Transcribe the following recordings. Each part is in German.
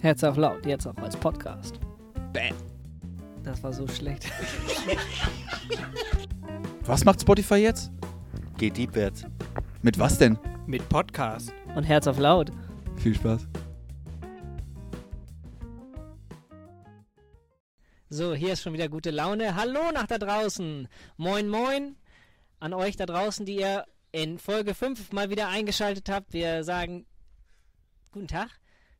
Herz auf laut, jetzt auch als Podcast. Bam. Das war so schlecht. Was macht Spotify jetzt? Geht deepwärts. Mit was denn? Mit Podcast. Und Herz auf laut. Viel Spaß. So, hier ist schon wieder gute Laune. Hallo nach da draußen. Moin, moin an euch da draußen, die ihr in Folge 5 mal wieder eingeschaltet habt. Wir sagen guten Tag.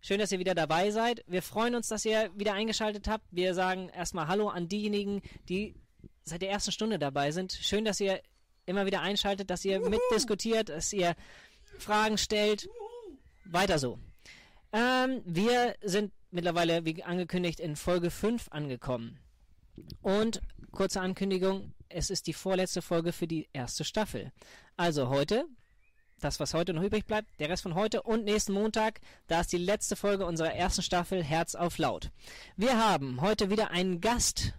Schön, dass ihr wieder dabei seid. Wir freuen uns, dass ihr wieder eingeschaltet habt. Wir sagen erstmal Hallo an diejenigen, die seit der ersten Stunde dabei sind. Schön, dass ihr immer wieder einschaltet, dass ihr mitdiskutiert, dass ihr Fragen stellt. Weiter so. Ähm, wir sind mittlerweile, wie angekündigt, in Folge 5 angekommen. Und kurze Ankündigung, es ist die vorletzte Folge für die erste Staffel. Also heute, das was heute noch übrig bleibt, der Rest von heute und nächsten Montag, da ist die letzte Folge unserer ersten Staffel Herz auf Laut. Wir haben heute wieder einen Gast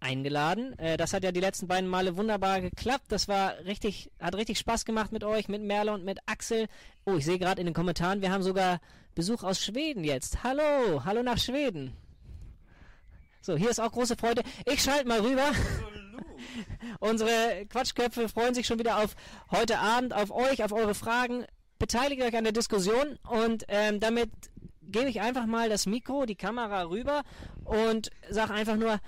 eingeladen. Äh, das hat ja die letzten beiden Male wunderbar geklappt. Das war richtig, hat richtig Spaß gemacht mit euch, mit Merle und mit Axel. Oh, ich sehe gerade in den Kommentaren, wir haben sogar Besuch aus Schweden jetzt. Hallo, hallo nach Schweden. So, hier ist auch große Freude. Ich schalte mal rüber. Unsere Quatschköpfe freuen sich schon wieder auf heute Abend, auf euch, auf eure Fragen. Beteiligt euch an der Diskussion und ähm, damit gebe ich einfach mal das Mikro, die Kamera rüber und sage einfach nur,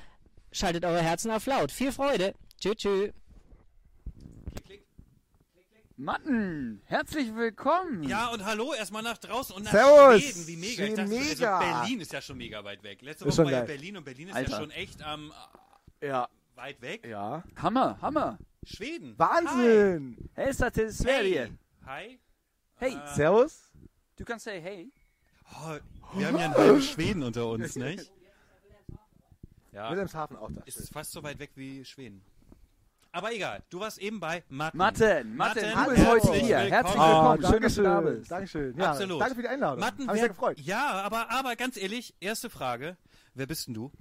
schaltet eure Herzen auf laut. Viel Freude. Tschüss, tschüss. Matten, herzlich willkommen. Ja, und hallo erstmal nach draußen und nach Servus. Schweden. Wie mega. Ich dachte, mega. Also Berlin ist ja schon mega weit weg. Letzte Woche war ja. Berlin und Berlin ist Alter. ja schon echt ähm, Ja, weit weg. ja. Hammer, Hammer. Schweden. Wahnsinn! Hälsa till Hi. Sverige. Hi. Hey. Äh, Servus. Du kannst say hey. Oh, wir haben ja einen halben Schweden unter uns, nicht? Ja, Wilhelmshaven auch da. ist fast so weit weg wie Schweden. Aber egal, du warst eben bei Matten. Matten, Matten, Matten, du bist hallo. heute hier. Willkommen. Herzlich willkommen. Schön, dass du da Dankeschön. bist. Dankeschön. Ja, Absolut. Danke für die Einladung. Matten, Hab mich sehr gefreut. Ja, aber, aber ganz ehrlich, erste Frage. Wer bist denn du?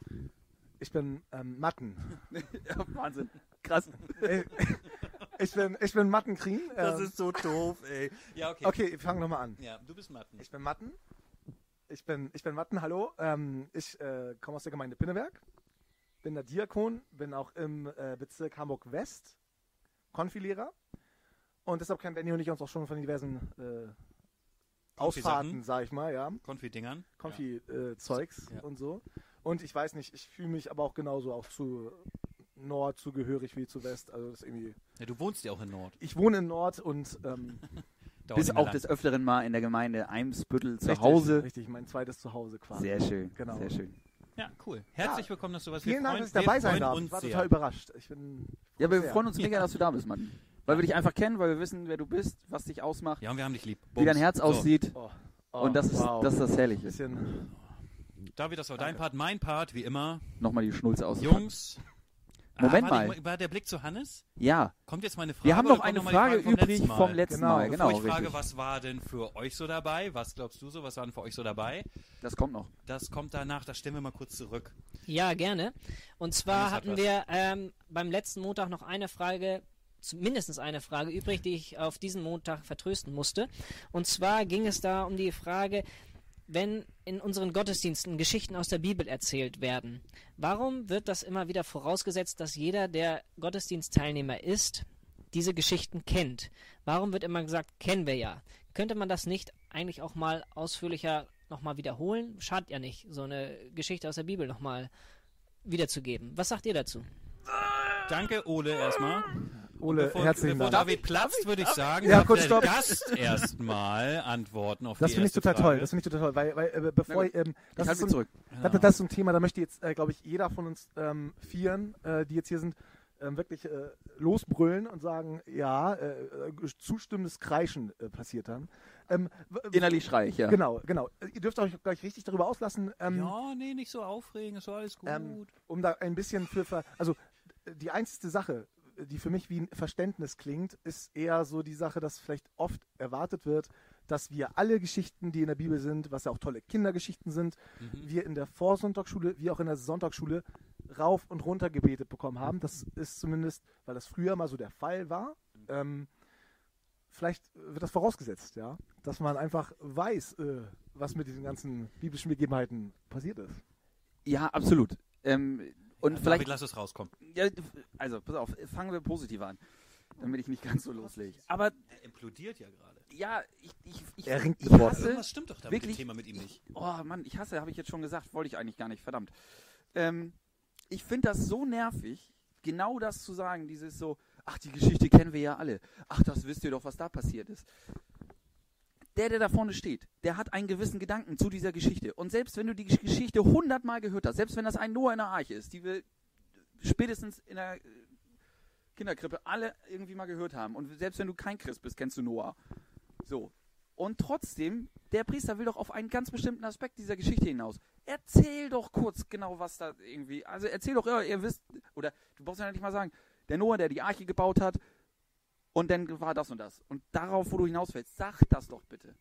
Ich bin ähm, Matten. Ja, Wahnsinn. Krass. Äh, ich bin, ich bin Matten Krien. Ähm, so doof, ey. Ja, okay. okay, wir fangen nochmal an. Ja, du bist Matten. Ich bin Matten. Ich bin, ich bin Matten, hallo. Ähm, ich äh, komme aus der Gemeinde Pinneberg. Bin der Diakon, bin auch im äh, Bezirk Hamburg-West Konfilehrer. Und deshalb kennen Benny und ich uns auch schon von diversen äh, Ausfahrten, sag ich mal, ja. Konfidingern. Konfi-Zeugs Ja. und so. Und ich weiß nicht, ich fühle mich aber auch genauso auch zu Nord zugehörig wie zu West. Also das ist irgendwie. Ja, du wohnst ja auch in Nord. Ich wohne in Nord und ähm, mehr auch lang. des Öfteren mal in der Gemeinde Eimsbüttel zu richtig, Hause. Richtig, mein zweites Zuhause quasi. Sehr schön. Genau. Sehr schön. Ja, cool. Herzlich willkommen, dass du was Vielen wir Dank, dass ich dabei wir sein darf. Ich war sehr. total überrascht. Ich bin Ja, wir sehr. freuen uns mega, dass du da bist, Mann. Weil wir dich einfach kennen, weil wir wissen, wer du bist, was dich ausmacht, Ja, und wir haben dich lieb. wie dein Bums. Herz So, aussieht. Oh, oh, Und das ist, wow. das ist das Herrliche. bisschen. David, das war dein Danke. Part, mein Part, wie immer. Nochmal die Schnulze auspacken. Jungs. Moment ah, war mal. Die, war der Blick zu Hannes? Ja, Kommt jetzt meine Frage? wir haben noch eine noch die Frage vom übrig letzten Mal? vom letzten Genau. Mal. Bevor Genau, ich frage, richtig. was war denn für euch so dabei? Was glaubst du so? Was war denn für euch so dabei? Das kommt noch. Das kommt danach, das stellen wir mal kurz zurück. Ja, gerne. Und zwar Hannes hat hatten wir ähm, beim letzten Montag noch eine Frage, mindestens eine Frage übrig, die ich auf diesen Montag vertrösten musste. Und zwar ging es da um die Frage, wenn in unseren Gottesdiensten Geschichten aus der Bibel erzählt werden, warum wird das immer wieder vorausgesetzt, dass jeder, der Gottesdienstteilnehmer ist, diese Geschichten kennt? Warum wird immer gesagt, kennen wir ja? Könnte man das nicht eigentlich auch mal ausführlicher nochmal wiederholen? Schadet ja nicht, so eine Geschichte aus der Bibel nochmal wiederzugeben. Was sagt ihr dazu? Danke, Ole, erstmal. Ole, Bevor, herzlichen bevor Dank. David platzt, würde ich sagen, Ja, kurz, der stopp. Gast erstmal antworten auf Das die finde ich total Frage. toll. Das finde ich total toll, weil, weil äh, bevor Na ich, ähm, Ich das, halte ist so ein, zurück. das, das ist so ein Thema, da möchte jetzt, äh, glaube ich, jeder von uns ähm, Vieren, äh, die jetzt hier sind, ähm, wirklich äh, losbrüllen und sagen, ja, äh, äh, zustimmendes Kreischen äh, passiert dann. Ähm, Innerlich schrei ich, ja. Genau, genau. Ihr dürft euch gleich richtig darüber auslassen. Ähm, Ja, nee, nicht so aufregen, ist alles gut. Ähm, um da ein bisschen für, ver also die einzige Sache, die für mich wie ein Verständnis klingt, ist eher so die Sache, dass vielleicht oft erwartet wird, dass wir alle Geschichten, die in der Bibel sind, was ja auch tolle Kindergeschichten sind, Mhm. wir in der Vorsonntagsschule wie auch in der Sonntagsschule rauf und runter gebetet bekommen haben. Das ist zumindest, weil das früher mal so der Fall war. Ähm, vielleicht wird das vorausgesetzt, ja, dass man einfach weiß, äh, was mit diesen ganzen biblischen Begebenheiten passiert ist. Ja, absolut. Ähm, und David, vielleicht, lass es rauskommen. ja, also pass auf, fangen wir positiv an, damit ich nicht ganz so loslege. Aber Er implodiert ja gerade. ja, ich, ich, ich, Er ringt ich hasse, Irgendwas stimmt doch da mit dem wirklich- Thema mit ihm nicht. oh Mann, ich hasse, habe ich jetzt schon gesagt, wollte ich eigentlich gar nicht, verdammt. Ähm, ich finde das so nervig, genau das zu sagen, dieses so, ach, die Geschichte kennen wir ja alle. Ach, das wisst ihr doch, was da passiert ist. Der, der da vorne steht, der hat einen gewissen Gedanken zu dieser Geschichte. Und selbst wenn du die Geschichte hundertmal gehört hast, selbst wenn das ein Noah in der Arche ist, die wir spätestens in der Kinderkrippe alle irgendwie mal gehört haben, und selbst wenn du kein Christ bist, kennst du Noah. So. Und trotzdem, der Priester will doch auf einen ganz bestimmten Aspekt dieser Geschichte hinaus. Erzähl doch kurz genau, was da irgendwie. Also erzähl doch, ja, ihr wisst, oder du brauchst ja nicht mal sagen, der Noah, der die Arche gebaut hat, und dann war das und das. Und darauf, wo du hinaus willst, sag das doch bitte.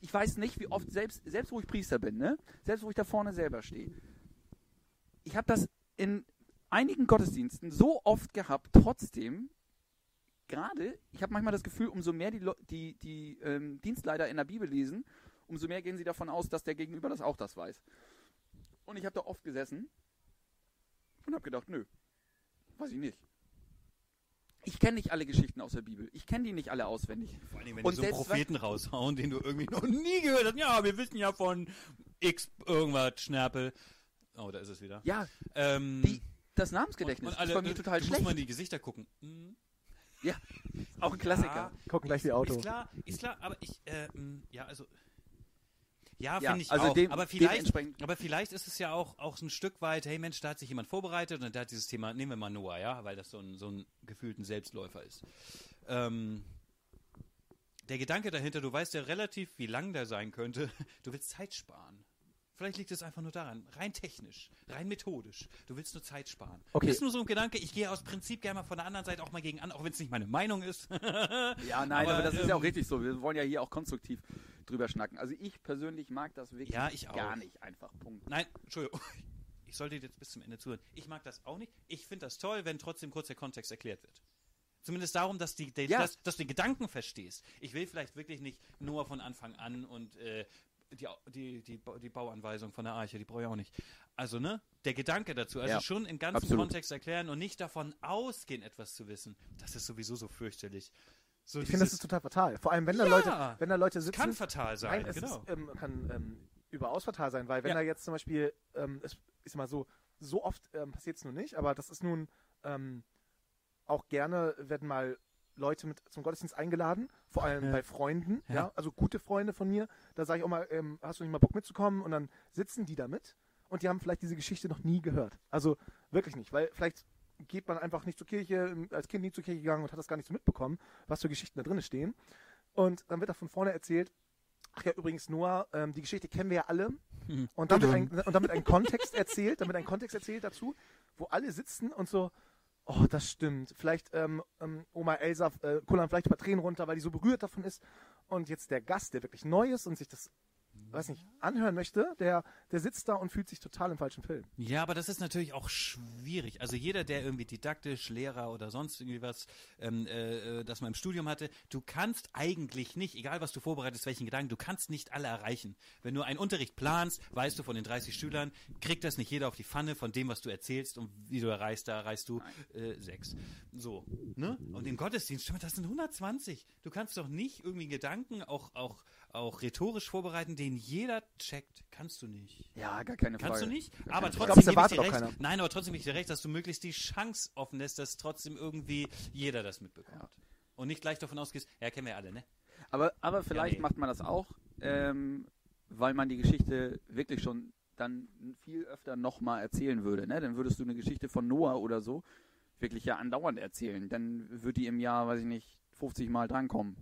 Ich weiß nicht, wie oft, selbst, selbst wo ich Priester bin, ne? selbst wo ich da vorne selber stehe, ich habe das in einigen Gottesdiensten so oft gehabt, trotzdem, gerade, ich habe manchmal das Gefühl, umso mehr die, die, die ähm, Dienstleiter in der Bibel lesen, umso mehr gehen sie davon aus, dass der Gegenüber das auch das weiß. Und ich habe da oft gesessen und habe gedacht, nö, weiß ich nicht. Ich kenne nicht alle Geschichten aus der Bibel. Ich kenne die nicht alle auswendig. Vor allem, wenn Und die so einen Propheten raushauen, den du irgendwie noch nie gehört hast. Ja, wir wissen ja von X irgendwas, Schnärpel. Oh, da ist es wieder. Ja, Ähm, die, das Namensgedächtnis und alle, ist bei mir total du schlecht. musst mal in die Gesichter gucken. Hm. Auch ein Klassiker. Ja, Gucken gleich die Auto. Ist klar, ist klar, aber ich, äh, ja, also, ja, Ja, finde ich also auch. dem- aber vielleicht, aber vielleicht ist es ja auch, auch so ein Stück weit, hey Mensch, da hat sich jemand vorbereitet und der hat dieses Thema, nehmen wir mal Noah, ja, weil das so ein, so ein gefühlten Selbstläufer ist. Ähm, der Gedanke dahinter, du weißt ja relativ, wie lang der sein könnte, du willst Zeit sparen. Vielleicht liegt es einfach nur daran, rein technisch, rein methodisch. Du willst nur Zeit sparen. Okay. Das ist nur so ein Gedanke, ich gehe aus Prinzip gerne mal von der anderen Seite auch mal gegen an, auch wenn es nicht meine Meinung ist. Ja, nein, aber, Aber, das ist ja auch ähm, richtig so. Wir wollen ja hier auch konstruktiv drüber schnacken. Also ich persönlich mag das wirklich Ja, gar nicht einfach. Punkt. Nein, Entschuldigung. Ich sollte jetzt bis zum Ende zuhören. Ich mag das auch nicht. Ich finde das toll, wenn trotzdem kurz der Kontext erklärt wird. Zumindest darum, dass, die, der, Ja. dass, dass du den Gedanken verstehst. Ich will vielleicht wirklich nicht nur von Anfang an und äh, die, die, die, die Bauanweisung von der Arche, die brauche ich auch nicht. Also, ne? Der Gedanke dazu, also Ja, schon im ganzen absolut. Kontext erklären und nicht davon ausgehen, etwas zu wissen. Das ist sowieso so fürchterlich. So Ich finde, das ist total fatal. Vor allem, wenn da Ja. Leute, wenn da Leute sitzen. kann fatal sein, Nein, es genau. ist, ähm, kann ähm, überaus fatal sein, weil wenn Ja. da jetzt zum Beispiel, ähm, es ist mal so, so oft ähm, passiert es nun nicht, aber das ist nun ähm, auch gerne, werden mal Leute mit zum Gottesdienst eingeladen, vor allem Ja. bei Freunden, ja. Ja. also gute Freunde von mir, da sage ich auch mal, ähm, hast du nicht mal Bock mitzukommen? Und dann sitzen die da mit und die haben vielleicht diese Geschichte noch nie gehört. Also wirklich nicht, weil vielleicht geht man einfach nicht zur Kirche, als Kind nie zur Kirche gegangen und hat das gar nicht so mitbekommen, was für Geschichten da drin stehen. Und dann wird da von vorne erzählt, ach ja, übrigens Noah, ähm, die Geschichte kennen wir ja alle. Hm. Und damit, ein, und damit ein Kontext erzählt, damit ein Kontext erzählt dazu, wo alle sitzen und so, oh, das stimmt. Vielleicht ähm, ähm, Oma Elsa äh, kullern vielleicht ein paar Tränen runter, weil die so berührt davon ist. Und jetzt der Gast, der wirklich neu ist und sich das, weiß nicht, anhören möchte, der, der sitzt da und fühlt sich total im falschen Film. Ja, aber das ist natürlich auch schwierig. Also jeder, der irgendwie didaktisch, Lehrer oder sonst irgendwie was, ähm, äh, äh, das mal im Studium hatte, du kannst eigentlich nicht, egal was du vorbereitest, welchen Gedanken, du kannst nicht alle erreichen. Wenn du einen Unterricht planst, weißt du von den 30 Schülern, kriegt das nicht jeder auf die Pfanne von dem, was du erzählst und wie du erreichst, da erreichst du äh, sechs. So, ne? Und im Gottesdienst, das sind 120. Du kannst doch nicht irgendwie Gedanken auch, auch, auch rhetorisch vorbereiten, den jeder checkt. Kannst du nicht. Ja, gar keine Frage. Kannst du nicht? Gar Aber trotzdem Ich gebe ich dir auch recht. keiner. Nein, aber trotzdem gebe ich dir recht, dass du möglichst die Chance offen lässt, dass trotzdem irgendwie jeder das mitbekommt. Und nicht gleich davon ausgehst, ja, kennen wir alle, ne? Aber, aber vielleicht nee. macht man das auch, ähm, weil man die Geschichte wirklich schon dann viel öfter nochmal erzählen würde. Ne? Dann würdest du eine Geschichte von Noah oder so wirklich ja andauernd erzählen. Dann wird die im Jahr, weiß ich nicht, 50 Mal drankommen.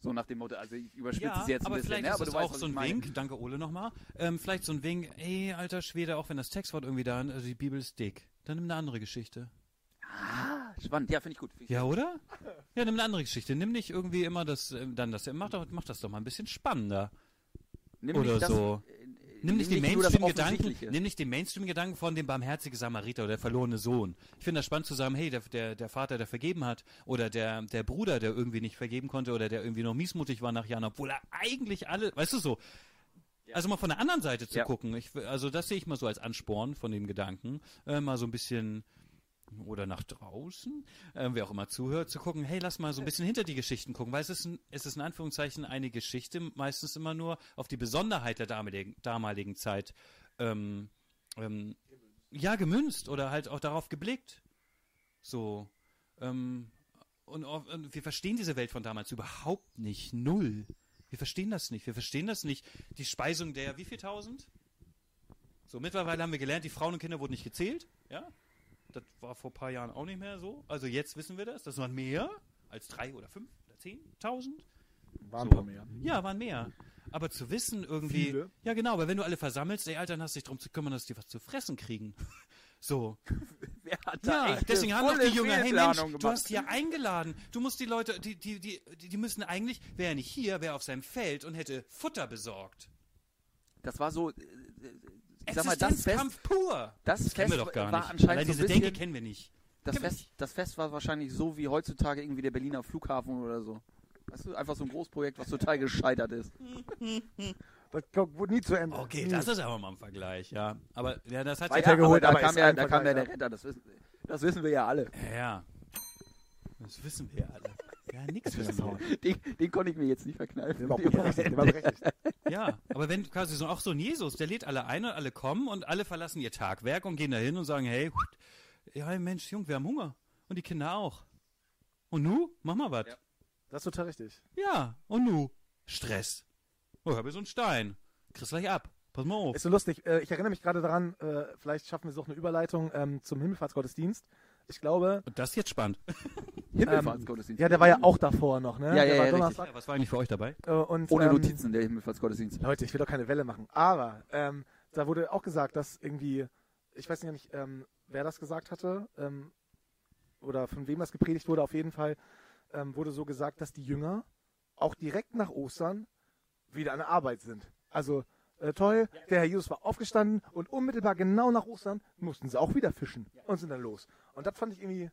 So nach dem Motto, also ich überspitze Ja, es jetzt ein aber bisschen. vielleicht ne? ist aber du weißt, auch so ein. Wink, danke Ole nochmal, ähm, vielleicht so ein Wink, ey, alter Schwede, auch wenn das Textwort irgendwie da, also die Bibel ist dick, dann nimm eine andere Geschichte. Ah, spannend. Ja, finde ich gut. Find ich Ja, oder? Ja, nimm eine andere Geschichte. Nimm nicht irgendwie immer das, ähm, dann das, mach, doch, mach das doch mal ein bisschen spannender. Nimm oder nicht das, so. Nimm nicht den Mainstream-Gedanken, nimm nicht den Mainstream-Gedanken von dem barmherzigen Samariter oder der verlorene Sohn. Ich finde das spannend zu sagen, hey, der, der, der Vater, der vergeben hat, oder der, der Bruder, der irgendwie nicht vergeben konnte, oder der irgendwie noch miesmutig war nach Jahren, obwohl er eigentlich alle, weißt du so, also mal von der anderen Seite zu Ja. gucken. Ich, also das sehe ich mal so als Ansporn von dem Gedanken, äh, mal so ein bisschen oder nach draußen, äh, wer auch immer zuhört, zu gucken, hey, lass mal so ein bisschen hinter die Geschichten gucken, weil es ist, ein, es ist in Anführungszeichen eine Geschichte, meistens immer nur auf die Besonderheit der damaligen, damaligen Zeit ähm, ähm, ja, gemünzt oder halt auch darauf geblickt. So. Ähm, und, und wir verstehen diese Welt von damals überhaupt nicht. Null. Wir verstehen das nicht. Wir verstehen das nicht. Die Speisung der wie viel tausend? So, mittlerweile haben wir gelernt, die Frauen und Kinder wurden nicht gezählt. Ja? Das war vor ein paar Jahren auch nicht mehr so. Also jetzt wissen wir das. Das waren mehr als drei oder fünf oder zehntausend. Waren ein So. paar mehr. Ja, waren mehr. Aber zu wissen irgendwie. Viele. Ja, genau, aber wenn du alle versammelst, ey, Alter, dann hast du dich darum zu kümmern, dass die was zu fressen kriegen. So. Wer hat Ja, echt deswegen haben doch die Jünger, hey Mensch, Fehlplanung du gemacht? hast ja eingeladen. Du musst die Leute, die, die, die, die, müssen eigentlich, wäre er nicht hier, wäre auf seinem Feld und hätte Futter besorgt. Das war so, äh, äh, ich sag mal, das Fest, pur. das Kennen Fest wir doch gar war nicht. anscheinend Allein so diese ein Denke kennen wir nicht. das Fest, nicht. das Fest war wahrscheinlich so wie heutzutage irgendwie der Berliner Flughafen oder so. Weißt du, einfach so ein Großprojekt, was total gescheitert ist. Das kommt- wurde nie zu Ende. Okay, nie. das ist aber mal ein Vergleich, ja. Aber ja, das hat Weiter ja, geholt, aber da aber kam ist ja, da kam ja der Retter, das wissen, das wissen wir ja alle. ja, ja. Das wissen wir ja alle. Ja, nix wissen wir. Den, den konnte ich mir jetzt nicht verkneifen. Der war berechtigt, der war berechtigt. Ja, aber wenn quasi so auch so ein Jesus, der lädt alle ein und alle kommen und alle verlassen ihr Tagwerk und gehen dahin und sagen, hey, ja Mensch, Jung, wir haben Hunger. Und die Kinder auch. Und nu? Mach mal was. Ja. Das ist total richtig. Ja, und nu? Stress. Oh, ich hab hier so einen Stein. Kriegst gleich ab. Pass mal auf. Ist so lustig. Äh, ich erinnere mich gerade daran, äh, vielleicht schaffen wir so eine Überleitung ähm, zum Himmelfahrtsgottesdienst. Ich glaube, Und das ist jetzt spannend. Himmelfahrtsgottesdienst. ja, der war ja auch davor noch, ne? Ja, der ja, war ja, Donnerstag. Ja, was war eigentlich für euch dabei? Äh, und, Ohne ähm, Notizen, der Himmelfahrtsgottesdienst. Leute, ich will doch keine Welle machen. Aber ähm, da wurde auch gesagt, dass irgendwie, ich weiß nicht, ähm, wer das gesagt hatte ähm, oder von wem das gepredigt wurde, auf jeden Fall ähm, wurde so gesagt, dass die Jünger auch direkt nach Ostern wieder an der Arbeit sind. Also äh, toll, der Herr Jesus war aufgestanden und unmittelbar genau nach Ostern mussten sie auch wieder fischen und sind dann los. Und das fand ich irgendwie,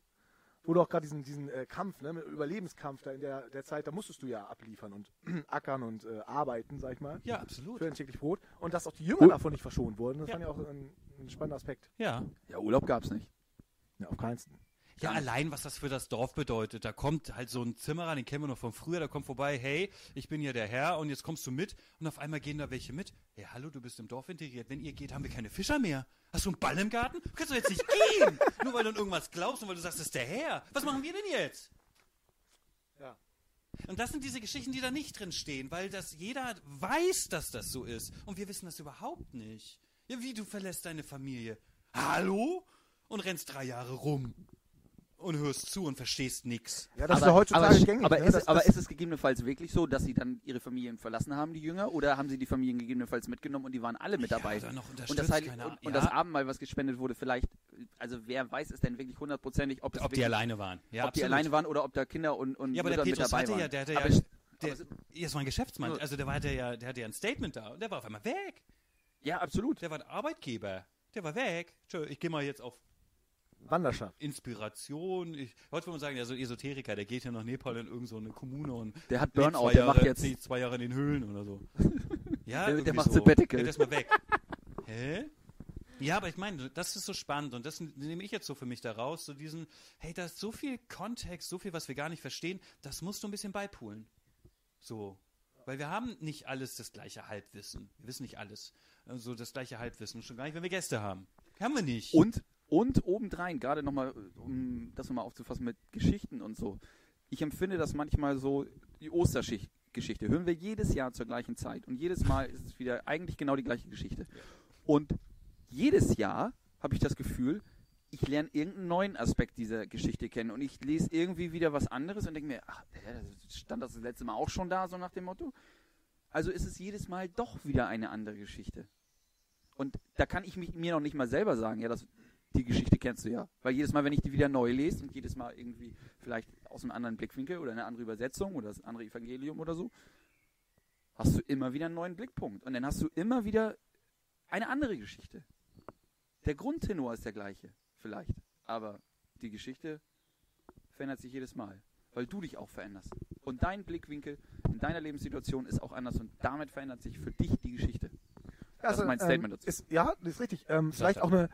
wo du auch gerade diesen, diesen äh, Kampf, ne, Überlebenskampf da in der, der Zeit, da musstest du ja abliefern und ackern und äh, arbeiten, sag ich mal Ja, absolut. für ein täglich Brot und dass auch die Jünger davon nicht verschont wurden. Das Ja. fand ich auch ein, ein spannender Aspekt. Ja. Ja, Urlaub gab's nicht. Ja, auf keinen Fall. Ja, allein, was das für das Dorf bedeutet. Da kommt halt so ein Zimmerer, den kennen wir noch von früher, der kommt vorbei, hey, ich bin hier der Herr und jetzt kommst du mit und auf einmal gehen da welche mit. Hey, hallo, du bist im Dorf integriert. Wenn ihr geht, haben wir keine Fischer mehr. Hast du einen Ball im Garten? Du kannst doch jetzt nicht gehen. Nur weil du an irgendwas glaubst und weil du sagst, das ist der Herr. Was machen wir denn jetzt? Ja. Und das sind diese Geschichten, die da nicht drin stehen, weil das jeder weiß, dass das so ist. Und wir wissen das überhaupt nicht. Ja, wie du verlässt deine Familie. Hallo? Und rennst drei Jahre rum. Und hörst zu und verstehst nix. Ja, das ist ja heutzutage aber, gängig. Aber, ne? ist, das, aber das, ist es gegebenenfalls wirklich so, dass sie dann ihre Familien verlassen haben, die Jünger? Oder haben sie die Familien gegebenenfalls mitgenommen und die waren alle mit Ja, dabei? noch und das, halt, keine und, Ahnung. und Ja. das Abendmahl, was gespendet wurde, vielleicht, also wer weiß es denn wirklich hundertprozentig, ob, Ob die wirklich, alleine waren. Ja, ob die absolut. alleine waren oder ob da Kinder und, und Ja, aber der Mütter mit Petrus dabei hatte waren. ja, der hatte aber ja, der, aber das war ein Geschäftsmann. Also der war, hatte ja, der hatte ja ein Statement da und der war auf einmal weg. ja, absolut. Der war der Arbeitgeber. Der war weg. Tschö, ich gehe mal jetzt auf Wanderschaft. Inspiration. Ich, heute würde man sagen, ja, so ein Esoteriker, der geht ja nach Nepal in irgendeine so eine Kommune und Der hat Burnout, zwei der Jahre, macht jetzt. nee, zwei Jahre in den Höhlen oder so. Ja, Der- der macht so. Sabbatical. Ja, der ist mal weg. Hä? Ja, aber ich meine, das ist so spannend und das nehme ich jetzt so für mich da raus, so diesen, hey, da ist so viel Kontext, so viel, was wir gar nicht verstehen, das musst du ein bisschen beipulen. So. Weil wir haben nicht alles das gleiche Halbwissen. Wir wissen nicht alles. Also das gleiche Halbwissen. Schon gar nicht, wenn wir Gäste haben. Haben wir nicht. Und, und obendrein, gerade nochmal, um das nochmal aufzufassen mit Geschichten und so. Ich empfinde das manchmal so, die Ostergeschichte hören wir jedes Jahr zur gleichen Zeit. Und jedes Mal ist es wieder eigentlich genau die gleiche Geschichte. Und jedes Jahr habe ich das Gefühl, ich lerne irgendeinen neuen Aspekt dieser Geschichte kennen. Und ich lese irgendwie wieder was anderes und denke mir, ach, hä, stand das das letzte Mal auch schon da, so nach dem Motto? Also ist es jedes Mal doch wieder eine andere Geschichte. Und da kann ich mich, mir noch nicht mal selber sagen, ja, das, die Geschichte kennst du ja. Weil jedes Mal, wenn ich die wieder neu lese und jedes Mal irgendwie vielleicht aus einem anderen Blickwinkel oder eine andere Übersetzung oder das andere Evangelium oder so, hast du immer wieder einen neuen Blickpunkt. Und dann hast du immer wieder eine andere Geschichte. Der Grundtenor ist der gleiche, vielleicht. Aber die Geschichte verändert sich jedes Mal, weil du dich auch veränderst. Und dein Blickwinkel in deiner Lebenssituation ist auch anders und damit verändert sich für dich die Geschichte. Das ist mein Statement ähm, dazu. Ist, ja, das ist richtig. Ähm, vielleicht auch eine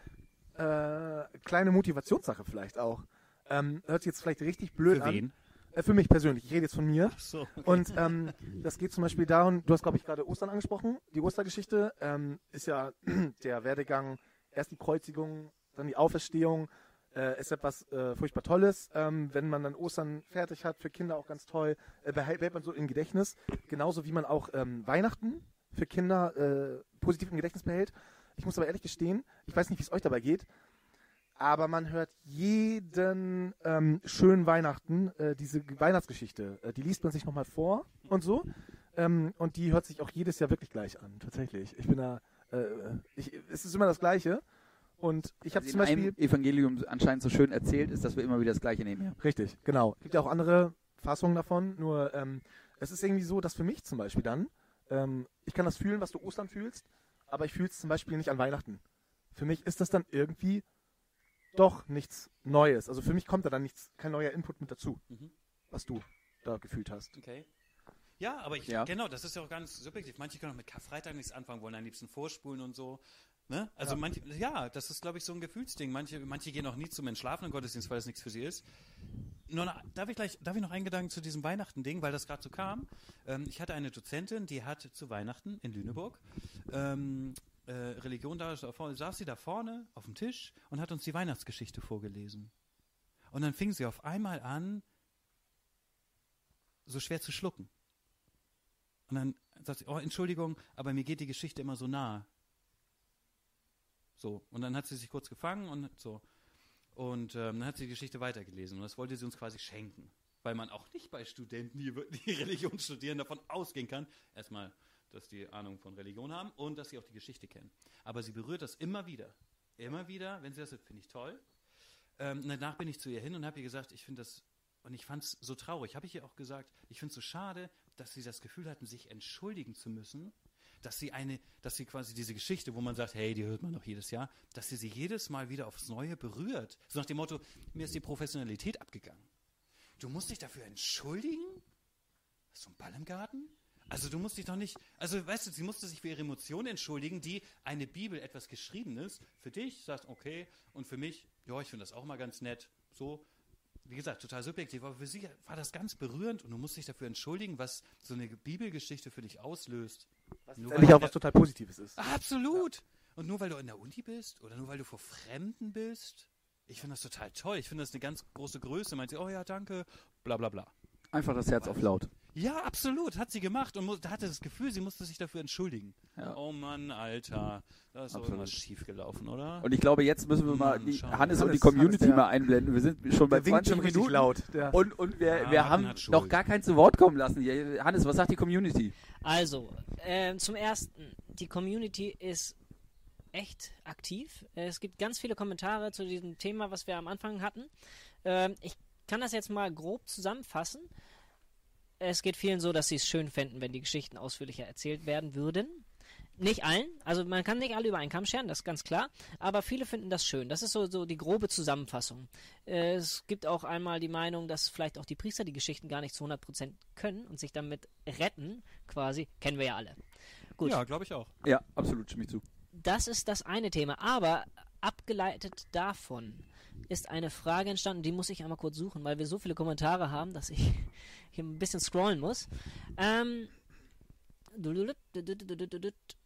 äh, kleine Motivationssache vielleicht auch. Ähm, hört sich jetzt vielleicht richtig blöd Für an. wen? Äh, für mich persönlich. Ich rede jetzt von mir. Ach so. okay. Und ähm, das geht zum Beispiel darum, du hast, glaube ich, gerade Ostern angesprochen. Die Ostergeschichte ähm, ist ja der Werdegang, erst die Kreuzigung, dann die Auferstehung. Äh, ist etwas äh, furchtbar Tolles. Ähm, wenn man dann Ostern fertig hat, für Kinder auch ganz toll, äh, behält behält man so im Gedächtnis. Genauso wie man auch ähm, Weihnachten für Kinder äh, positiv im Gedächtnis behält. Ich muss aber ehrlich gestehen, ich weiß nicht, wie es euch dabei geht, aber man hört jeden ähm, schönen Weihnachten, äh, diese Weihnachtsgeschichte, äh, die liest man sich nochmal vor und so. Ähm, und die hört sich auch jedes Jahr wirklich gleich an, tatsächlich. Ich bin da, äh, ich, es ist immer das Gleiche. Und ich habe Was zum in Beispiel. Evangelium anscheinend so schön erzählt ist, dass wir immer wieder das Gleiche nehmen. Ja. Richtig, genau. Gibt ja auch andere Fassungen davon, nur ähm, es ist irgendwie so, dass für mich zum Beispiel dann, ähm, ich kann das fühlen, was du Ostern fühlst, aber ich fühle es zum Beispiel nicht an Weihnachten. Für mich ist das dann irgendwie doch nichts Neues. Also für mich kommt da dann nichts, kein neuer Input mit dazu, Mhm. was du da gefühlt hast. Okay. Ja, aber ich, Ja. genau, das ist ja auch ganz subjektiv. Manche können auch mit Karfreitag nichts anfangen, wollen am liebsten vorspulen und so. Ne? Also Ja. manche, ja, das ist, glaube ich, so ein Gefühlsding. Manche, manche gehen auch nie zum entschlafenen Gottesdienst, weil es nichts für sie ist. Nur noch, darf ich gleich, darf ich noch einen Gedanken zu diesem Weihnachten-Ding, weil das gerade so kam. Ähm, ich hatte eine Dozentin, die hat zu Weihnachten in Lüneburg ähm, äh, Religion da, saß sie da vorne auf dem Tisch und hat uns die Weihnachtsgeschichte vorgelesen. Und dann fing sie auf einmal an, so schwer zu schlucken. Und dann sagt sie, oh, Entschuldigung, aber mir geht die Geschichte immer so nah. So, und dann hat sie sich kurz gefangen und so. Und ähm, dann hat sie die Geschichte weitergelesen und das wollte sie uns quasi schenken. Weil man auch nicht bei Studenten, die, die Religion studieren, davon ausgehen kann, erstmal, dass die Ahnung von Religion haben und dass sie auch die Geschichte kennen. Aber sie berührt das immer wieder. Immer wieder, wenn sie das finde ich toll. Ähm, danach bin ich zu ihr hin und habe ihr gesagt, ich finde das, und ich fand es so traurig, habe ich ihr auch gesagt, ich finde es so schade, dass sie das Gefühl hatten, sich entschuldigen zu müssen, dass sie eine, dass sie quasi diese Geschichte, wo man sagt, hey, die hört man doch jedes Jahr, dass sie sie jedes Mal wieder aufs Neue berührt. So nach dem Motto, mir ist die Professionalität abgegangen. Du musst dich dafür entschuldigen? Hast du einen Ball im Garten? Also du musst dich doch nicht, also weißt du, sie musste sich für ihre Emotionen entschuldigen, die eine Bibel etwas Geschriebenes für dich sagt, okay, und für mich, ja, ich finde das auch mal ganz nett, so, wie gesagt, total subjektiv, aber für sie war das ganz berührend und du musst dich dafür entschuldigen, was so eine Bibelgeschichte für dich auslöst. Was letztendlich auch was total Positives ist. Absolut. Und nur weil du in der Uni bist oder nur weil du vor Fremden bist, ich finde das total toll. Ich finde das eine ganz große Größe. Meint sie, oh ja, danke, bla bla bla. Einfach das Herz auf laut. Ja, absolut, hat sie gemacht und mu- hatte das Gefühl, sie musste sich dafür entschuldigen. Ja. Oh Mann, Alter, da ist doch Absolut. irgendwas schiefgelaufen, oder? Und ich glaube, jetzt müssen wir mal Hm, die schade. Hannes und die Hannes- Community Hannes, mal einblenden. Wir sind schon bei Der winkt 20 schon richtig Minuten. laut. Der, Und, und wir, Ja, wir haben noch gar keinen zu Wort kommen lassen. hier. Hannes, was sagt die Community? Also, ähm, zum ersten, die Community ist echt aktiv. Äh, Es gibt ganz viele Kommentare zu diesem Thema, was wir am Anfang hatten. Ähm, ich kann das jetzt mal grob zusammenfassen. Es geht vielen so, dass sie es schön fänden, wenn die Geschichten ausführlicher erzählt werden würden. Nicht allen, also man kann nicht alle über einen Kamm scheren, das ist ganz klar, aber viele finden das schön. Das ist so, so die grobe Zusammenfassung. Äh, Es gibt auch einmal die Meinung, dass vielleicht auch die Priester die Geschichten gar nicht zu 100% können und sich damit retten, quasi, kennen wir ja alle. Gut, Ja, glaube ich auch. Ja, absolut, stimme ich zu. das ist das eine Thema, aber abgeleitet davon ist eine Frage entstanden, die muss ich einmal kurz suchen, weil wir so viele Kommentare haben, dass ich hier ein bisschen scrollen muss. Ähm,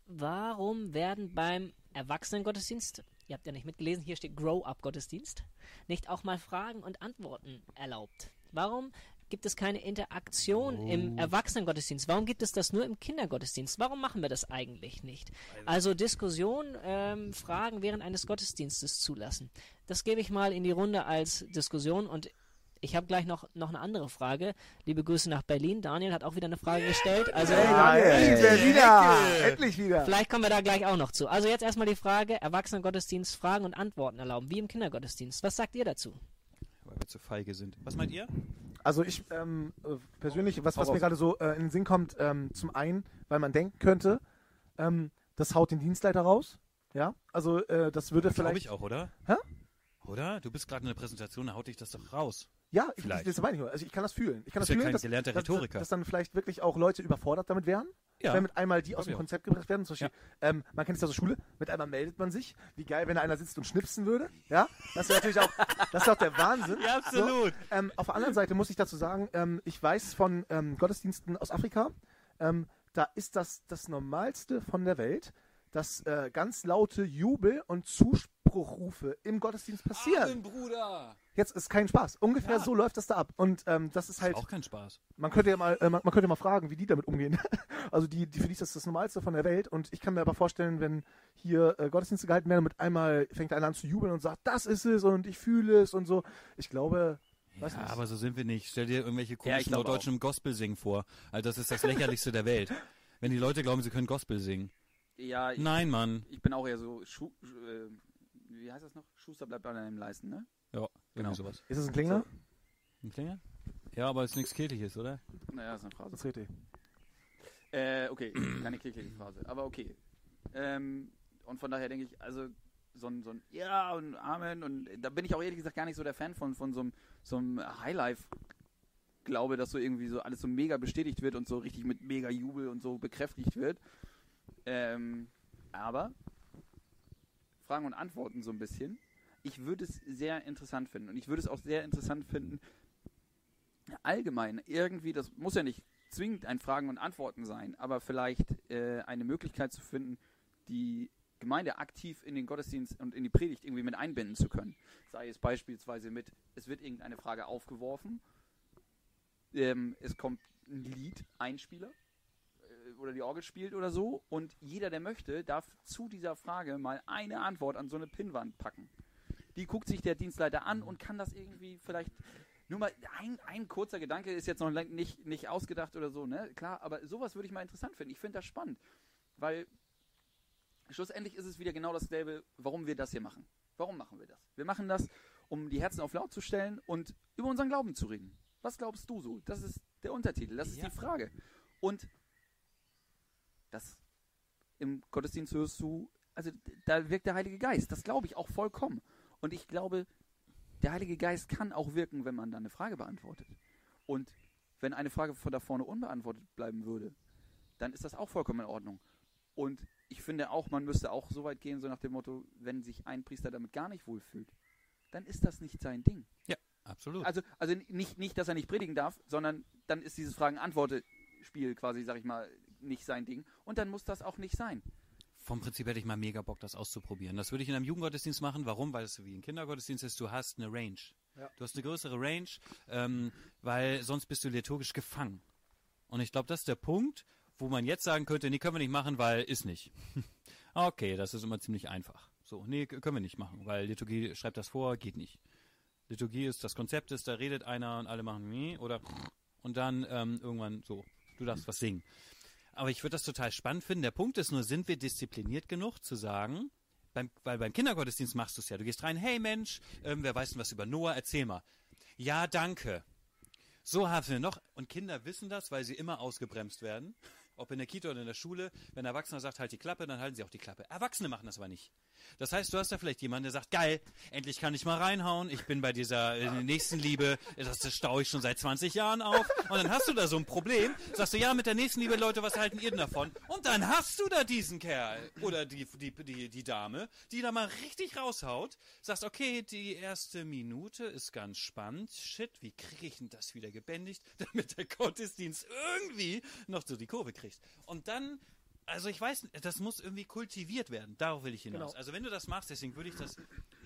warum werden beim Erwachsenengottesdienst, ihr habt ja nicht mitgelesen, hier steht Grow-Up-Gottesdienst, nicht auch mal Fragen und Antworten erlaubt? Warum gibt es keine Interaktion im Erwachsenengottesdienst? Warum gibt es das nur im Kindergottesdienst? Warum machen wir das eigentlich nicht? Also Diskussion, ähm, Fragen während eines Gottesdienstes zulassen. Das gebe ich mal in die Runde als Diskussion und ich habe gleich noch, noch eine andere Frage. Liebe Grüße nach Berlin. Daniel hat auch wieder eine Frage gestellt. Also Hey, Daniel, Hey. endlich wieder! Endlich wieder! vielleicht kommen wir da gleich auch noch zu. Also jetzt erstmal die Frage, Erwachsenengottesdienst, Fragen und Antworten erlauben, wie im Kindergottesdienst. Was sagt ihr dazu? Weil wir zu feige sind. Was meint ihr? Also ich ähm, äh, persönlich, was, was mir gerade so äh, in den Sinn kommt, ähm, zum einen, weil man denken könnte, ähm, Das haut den Dienstleiter raus. Ja, also äh, das würde Glaube vielleicht. ich auch, oder? Hä? Oder? Du bist gerade in der Präsentation, da haut dich das doch raus. Ja, ich, Vielleicht. das meine ich nur. Also ich kann das fühlen. Ich kann Bist das ja fühlen, kein dass, gelernter dass, Rhetoriker. dass dann vielleicht wirklich auch Leute überfordert damit wären. Ja. Wenn mit einmal die aus dem. Konzept gebracht werden. Zum Beispiel, ähm, man kennt es ja aus der Schule, mit einmal meldet man sich. Wie geil, wenn da einer sitzt und schnipsen würde. Ja, das wäre natürlich auch, das ist auch der Wahnsinn. Ja, absolut. So, ähm, auf der anderen Seite muss ich dazu sagen, ähm, ich weiß von ähm, Gottesdiensten aus Afrika, ähm, da ist das das Normalste von der Welt, dass äh, ganz laute Jubel- und Zuspruchrufe im Gottesdienst passieren. Bruder! Jetzt ist kein Spaß. Ungefähr Ja. so läuft das da ab. Und ähm, das ist halt, Auch kein Spaß. man könnte ja mal, äh, man, man könnte mal fragen, wie die damit umgehen. also die, die für die ist das das Normalste von der Welt. Und ich kann mir aber vorstellen, wenn hier äh, Gottesdienste gehalten werden und mit einmal fängt einer an zu jubeln und sagt, das ist es und ich fühle es und so. Ich glaube, weiß ja, nicht. aber so sind wir nicht. Stell dir irgendwelche Ja, komischen glaube Norddeutschen im Gospel singen vor. Also das ist das lächerlichste der Welt. Wenn die Leute glauben, sie können Gospel singen. Ja, ich, Nein, Mann. ich bin auch eher so, Schu äh, wie heißt das noch? Schuster bleibt bei deinem Leisten, ne? Ja, Genau. sowas. ist es ein Klinger? Ein Klinger? Ja, aber es ist nichts Kirchliches, oder? Naja, ist eine Phrase. Das ist richtig. Äh, okay, keine kirchliche Phrase, aber okay. Ähm, und von daher denke ich, also so ein, so ein Ja und Amen und da bin ich auch ehrlich gesagt gar nicht so der Fan von, von so einem, so einem Highlife. Glaube, dass so irgendwie so alles so mega bestätigt wird und so richtig mit mega Jubel und so bekräftigt wird. Ähm, aber Fragen und Antworten so ein bisschen. Ich würde es sehr interessant finden und ich würde es auch sehr interessant finden, allgemein irgendwie, das muss ja nicht zwingend ein Fragen und Antworten sein, aber vielleicht äh, eine Möglichkeit zu finden, die Gemeinde aktiv in den Gottesdienst und in die Predigt irgendwie mit einbinden zu können. Sei es beispielsweise mit, es wird irgendeine Frage aufgeworfen, ähm, es kommt ein Lied, Einspieler äh, oder die Orgel spielt oder so und jeder, der möchte, darf zu dieser Frage mal eine Antwort an so eine Pinnwand packen. Die guckt sich der Dienstleiter an und kann das irgendwie vielleicht nur mal ein, ein kurzer Gedanke ist jetzt noch nicht, nicht ausgedacht oder so, ne? Klar, aber sowas würde ich mal interessant finden. Ich finde das spannend, weil schlussendlich ist es wieder genau dasselbe, warum wir das hier machen. Warum machen wir das? Wir machen das, um die Herzen auf laut zu stellen und über unseren Glauben zu reden. Was glaubst du so? Das ist der Untertitel, das ist Ja. die Frage. Und das im Gottesdienst hörst du, also da wirkt der Heilige Geist. Das glaube ich auch vollkommen. Und ich glaube, der Heilige Geist kann auch wirken, wenn man dann eine Frage beantwortet. Und wenn eine Frage von da vorne unbeantwortet bleiben würde, dann ist das auch vollkommen in Ordnung. Und ich finde auch, man müsste auch so weit gehen, so nach dem Motto, wenn sich ein Priester damit gar nicht wohlfühlt, dann ist das nicht sein Ding. Absolut. Also, also nicht, nicht, dass er nicht predigen darf, sondern dann ist dieses Fragen-Antworte-Spiel quasi, sag ich mal, nicht sein Ding. Und dann muss das auch nicht sein. Vom Prinzip hätte ich mal mega Bock, das auszuprobieren. Das würde ich in einem Jugendgottesdienst machen. Warum? Weil es so wie ein Kindergottesdienst ist. Du hast eine Range. Ja. Du hast eine größere Range, ähm, weil sonst bist du liturgisch gefangen. Und ich glaube, das ist der Punkt, wo man jetzt sagen könnte, nee, können wir nicht machen, weil ist nicht. okay, das ist immer ziemlich einfach. So, nee, können wir nicht machen, weil Liturgie schreibt das vor, geht nicht. Liturgie ist, das Konzept ist, da redet einer und alle machen nee oder und dann ähm, irgendwann so, du darfst was singen. Aber ich würde das total spannend finden. Der Punkt ist nur, sind wir diszipliniert genug zu sagen, beim, weil beim Kindergottesdienst machst du es ja. Du gehst rein, hey Mensch, ähm, wer weiß denn was über Noah, erzähl mal. Ja, danke. So haben wir noch, und Kinder wissen das, weil sie immer ausgebremst werden. Ob in der Kita oder in der Schule, wenn ein Erwachsener sagt, halt die Klappe, dann halten sie auch die Klappe. Erwachsene machen das aber nicht. Das heißt, du hast da vielleicht jemanden, der sagt, geil, endlich kann ich mal reinhauen, ich bin bei dieser äh, Nächstenliebe, das, das staue ich schon seit 20 Jahren auf. Und dann hast du da so ein Problem, sagst du, ja, mit der Nächstenliebe, Leute, was halten ihr denn davon? Und dann hast du da diesen Kerl oder die, die, die, die Dame, die da mal richtig raushaut, sagst, okay, die erste Minute ist ganz spannend, shit, wie kriege ich denn das wieder gebändigt, damit der Gottesdienst irgendwie noch so die Kurve kriegt. Und dann also ich weiß, das muss irgendwie kultiviert werden. Darauf will ich hinaus. Genau. Also wenn du das machst, deswegen würde ich das,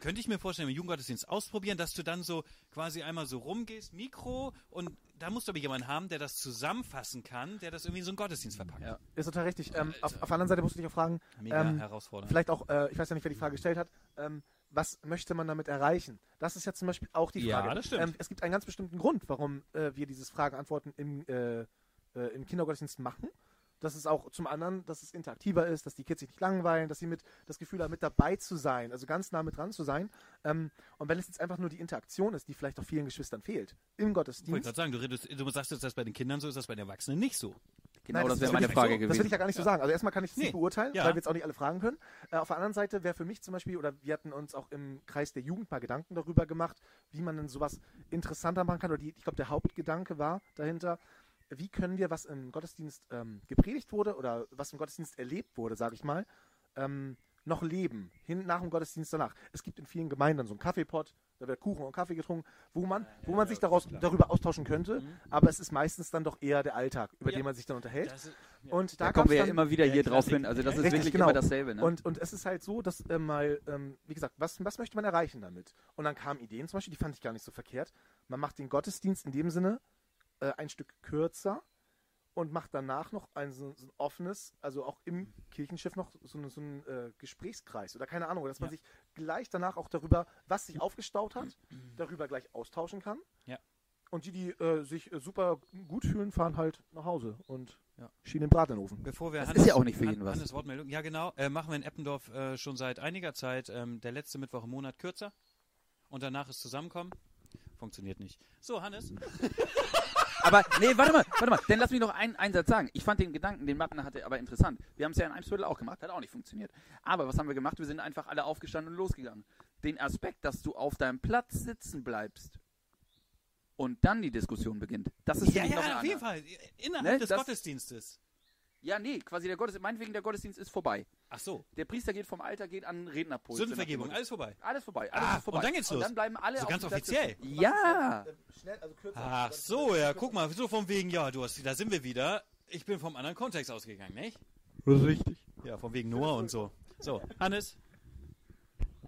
könnte ich mir vorstellen, im Jugendgottesdienst ausprobieren, dass du dann so quasi einmal so rumgehst, Mikro, und da musst du aber jemanden haben, der das zusammenfassen kann, der das irgendwie in so einen Gottesdienst verpackt. Ja. Ist total richtig. Ähm, auf, auf der anderen Seite musst du dich auch fragen, Mega ähm, herausfordernd. vielleicht auch, äh, ich weiß ja nicht, wer die Frage gestellt hat, ähm, was möchte man damit erreichen? Das ist ja zum Beispiel auch die Ja, Frage. das stimmt. Ähm, es gibt einen ganz bestimmten Grund, warum äh, wir dieses Fragen-Antworten im, äh, äh, im Kindergottesdienst machen. Das ist auch zum anderen, dass es interaktiver ist, dass die Kids sich nicht langweilen, dass sie mit das Gefühl haben, mit dabei zu sein, also ganz nah mit dran zu sein. Ähm, und wenn es jetzt einfach nur die Interaktion ist, die vielleicht auch vielen Geschwistern fehlt, im Ich wollte Gottesdienst, gerade sagen, du, redest, du sagst jetzt, das bei den Kindern so ist, das bei den Erwachsenen nicht so. Genau, Nein, das, wäre will meine ich- Frage Das will gewesen. ich ja gar nicht so sagen. Also erstmal kann ich es Nee. nicht beurteilen, Ja. weil wir jetzt auch nicht alle fragen können. Äh, auf der anderen Seite wäre für mich zum Beispiel, oder wir hatten uns auch im Kreis der Jugend mal Gedanken darüber gemacht, wie man denn sowas interessanter machen kann. Oder die, ich glaube, der Hauptgedanke war dahinter, wie können wir, was im Gottesdienst ähm, gepredigt wurde oder was im Gottesdienst erlebt wurde, sage ich mal, ähm, noch leben, hin nach dem Gottesdienst danach. Es gibt in vielen Gemeinden so einen Kaffeepot, da wird Kuchen und Kaffee getrunken, wo man, wo man sich daraus, darüber austauschen könnte, aber es ist meistens dann doch eher der Alltag, über Ja. den man sich dann unterhält. Ist, Und da, Da kommen wir ja dann, immer wieder der hier drauf hin. Also das ist Richtig, wirklich genau. immer dasselbe. Ne? Und, und es ist halt so, dass äh, mal, ähm, wie gesagt, was, was möchte man erreichen damit? Und dann kamen Ideen zum Beispiel, die fand ich gar nicht so verkehrt. Man macht den Gottesdienst in dem Sinne äh, ein Stück kürzer und macht danach noch ein so, so ein offenes, also auch im Kirchenschiff noch so, ein- so ein äh, Gesprächskreis oder keine Ahnung, dass man Ja. sich gleich danach auch darüber, was sich aufgestaut hat, darüber gleich austauschen kann. Ja. Und die, die äh, sich äh, super gut fühlen, fahren halt nach Hause und Ja. schieben den Brat in den Ofen. Bevor wir Das Hannes, ist ja auch nicht für jeden Han- was. Hannes Wortmeldung. Ja, genau. Äh, machen wir in Eppendorf äh, schon seit einiger Zeit ähm, der letzte Mittwoch im Monat kürzer. Und danach ist Zusammenkommen. Funktioniert nicht. So, Hannes. Aber nee, warte mal, warte mal. Dann lass mich noch einen, einen Satz sagen. Ich fand den Gedanken, den Matten hatte, aber interessant. Wir haben es ja in Eimsviertel auch gemacht, hat auch nicht funktioniert. Aber was haben wir gemacht? Wir sind einfach alle aufgestanden und losgegangen. Den Aspekt, dass du auf deinem Platz sitzen bleibst und dann die Diskussion beginnt, das ist Ja, ja, auf jeden. Fall. Innerhalb Ne, des das- Gottesdienstes. Ja, nee, quasi der Gottesdienst, meinetwegen der Gottesdienst ist vorbei. Ach so. Der Priester geht vom Alter, geht an den Rednerpult. Sündenvergebung, alles vorbei. Alles vorbei, alles Ah, ist vorbei. und dann geht's los. Und dann bleiben alle So auf ganz offiziell. Ja. Schnell, also kürzer. Ach so, ja, guck mal, so von wegen, ja, du hast, da sind wir wieder. Ich bin vom anderen Kontext ausgegangen, nicht? Richtig. Ja, von wegen Noah und so. So, Hannes.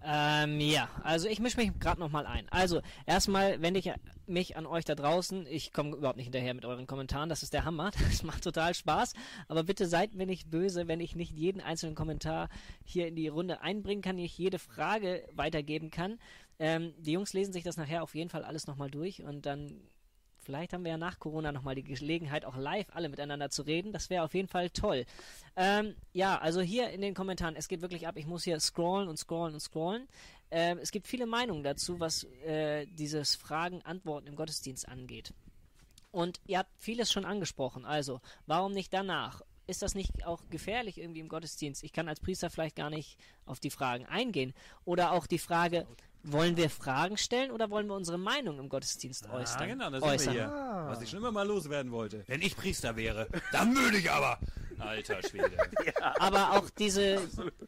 Ähm, ja, also ich mische mich gerade nochmal ein. Also, erstmal wende ich mich an euch da draußen. Ich komme überhaupt nicht hinterher mit euren Kommentaren. Das ist der Hammer. Das macht total Spaß. Aber bitte seid mir nicht böse, wenn ich nicht jeden einzelnen Kommentar hier in die Runde einbringen kann, nicht jede Frage weitergeben kann. Ähm, die Jungs lesen sich das nachher auf jeden Fall alles nochmal durch und dann Vielleicht haben wir ja nach Corona nochmal die Gelegenheit, auch live alle miteinander zu reden. Das wäre auf jeden Fall toll. Ähm, ja, also hier in den Kommentaren, es geht wirklich ab. Ich muss hier scrollen und scrollen und scrollen. Ähm, es gibt viele Meinungen dazu, was äh, dieses Fragen-Antworten im Gottesdienst angeht. Und ihr habt vieles schon angesprochen. Also, warum nicht danach? Ist das nicht auch gefährlich irgendwie im Gottesdienst? Ich kann als Priester vielleicht gar nicht auf die Fragen eingehen. Oder auch die Frage, wollen wir Fragen stellen oder wollen wir unsere Meinung im Gottesdienst äußern? Ah, genau, da sind äußern? wir hier. Ah. Was ich schon immer mal loswerden wollte. Wenn ich Priester wäre, dann würde ich aber. Alter Schwede. Aber auch diese,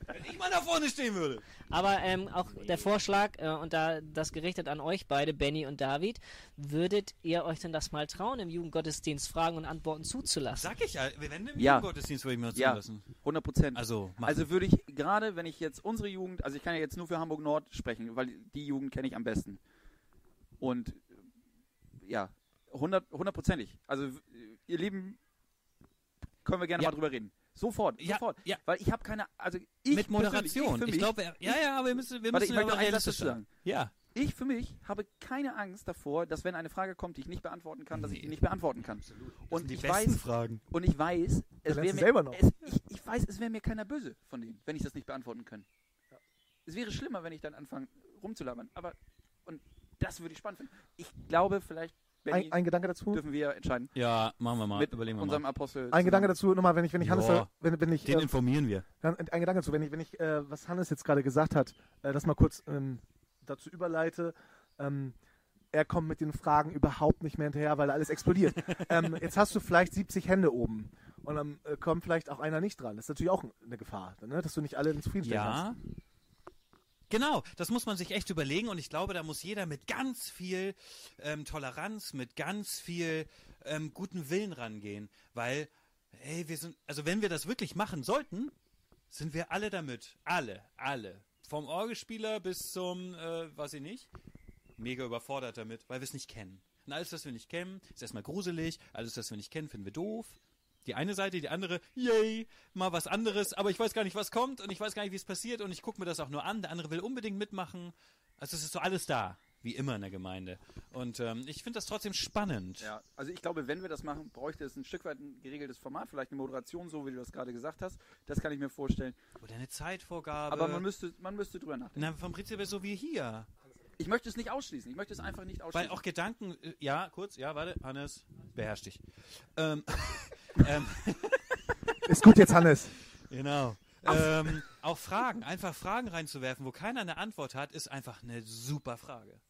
Wenn ich mal da vorne stehen würde. aber ähm, auch der Vorschlag, äh, und da das gerichtet an euch beide, Benny und David, würdet ihr euch denn das mal trauen, im Jugendgottesdienst Fragen und Antworten zuzulassen? Sag ich ja, wenn im Ja. Gottesdienst würde ich mir das Ja, zulassen. 100 Prozent. Also. Also würde ich gerade, wenn ich jetzt unsere Jugend, also ich kann ja jetzt nur für Hamburg Nord sprechen, weil die Jugend kenne ich am besten. Und ja, 100 hundertprozentig. Also ihr Lieben, können wir gerne Ja. mal drüber reden. Sofort, Ja, sofort. ja. Weil ich habe keine, also ich mit Moderation. Ich, für Ich, mich, glaube, ja, ja, aber wir müssen, wir Warte, müssen ich möchte noch einen Satz realistisch dazu sagen. Ja. ich für mich habe keine Angst davor, dass wenn eine Frage kommt, die ich nicht beantworten kann, dass ich die nicht beantworten kann. Und die ich besten weiß, Fragen. und ich weiß, es wäre mir, selber noch. Es, ich, ich weiß, es wäre mir keiner böse von denen, wenn ich das nicht beantworten kann. Es wäre schlimmer, wenn ich dann anfange rumzulabern. Aber und das würde ich spannend finden. Ich glaube, vielleicht Ein, ein Gedanke dazu. dürfen wir entscheiden Ja, machen wir mal. mit Überlegen wir unserem mal. Apostel. Ein Gedanke dazu, nochmal, wenn ich, wenn ich Hannes, Ja. wenn, wenn ich, Den äh, informieren wir. Ein Gedanke dazu, wenn ich, wenn ich äh, was Hannes jetzt gerade gesagt hat, äh, das mal kurz ähm, dazu überleite. Ähm, er kommt mit den Fragen überhaupt nicht mehr hinterher, weil alles explodiert. ähm, jetzt hast du vielleicht 70 Hände oben und dann äh, kommt vielleicht auch einer nicht dran. Das ist natürlich auch eine Gefahr, ne? dass du nicht alle zufriedenstellen kannst. Ja. Genau, das muss man sich echt überlegen und ich glaube, da muss jeder mit ganz viel ähm, Toleranz, mit ganz viel ähm, guten Willen rangehen, weil, hey, wir sind, also wenn wir das wirklich machen sollten, sind wir alle damit, alle, alle, vom Orgelspieler bis zum, äh, weiß ich nicht, mega überfordert damit, weil wir es nicht kennen. Und alles, was wir nicht kennen, ist erstmal gruselig, alles, was wir nicht kennen, finden wir doof. Die eine Seite, die andere, yay, mal was anderes, aber ich weiß gar nicht, was kommt und ich weiß gar nicht, wie es passiert und ich gucke mir das auch nur an. Der andere will unbedingt mitmachen. Also es ist so alles da, wie immer in der Gemeinde. Und ähm, ich finde das trotzdem spannend. Ja, also ich glaube, wenn wir das machen, bräuchte es ein Stück weit ein geregeltes Format, vielleicht eine Moderation, so wie du das gerade gesagt hast. Das kann ich mir vorstellen. Oder eine Zeitvorgabe. Aber man müsste, man müsste drüber nachdenken. Na, vom Prinzip her so wie hier. Ich möchte es nicht ausschließen. Ich möchte es einfach nicht Weil ausschließen. auch Gedanken, äh, ja, kurz, ja, warte, Hannes, beherrsch dich. Ähm, ähm, Ist gut jetzt, Hannes. Genau. Ähm, auch Fragen, einfach Fragen reinzuwerfen, wo keiner eine Antwort hat, ist einfach eine super Frage.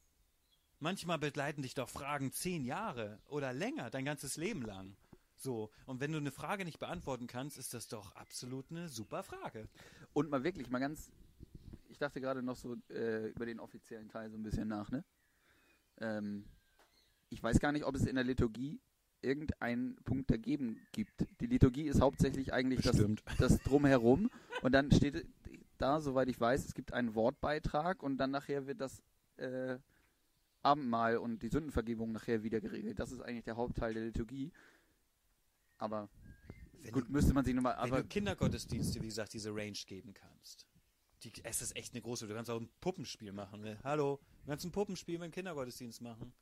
Manchmal begleiten dich doch Fragen zehn Jahre oder länger, dein ganzes Leben lang. So, und wenn du eine Frage nicht beantworten kannst, ist das doch absolut eine super Frage. Und mal wirklich, mal ganz. Ich dachte gerade noch so äh, über den offiziellen Teil so ein bisschen nach, ne? Ähm, ich weiß gar nicht, ob es in der Liturgie irgendeinen Punkt dagegen gibt. Die Liturgie ist hauptsächlich eigentlich das, das Drumherum. Und dann steht da, soweit ich weiß, es gibt einen Wortbeitrag und dann nachher wird das äh, Abendmahl und die Sündenvergebung nachher wieder geregelt. Das ist eigentlich der Hauptteil der Liturgie. Aber Wenn gut, du, müsste man sich nochmal. wenn Aber du Kindergottesdienste, wie gesagt, diese Range geben kannst. Die, es ist echt eine große. Du kannst auch ein Puppenspiel machen. Ne? Hallo, du kannst ein Puppenspiel beim Kindergottesdienst machen.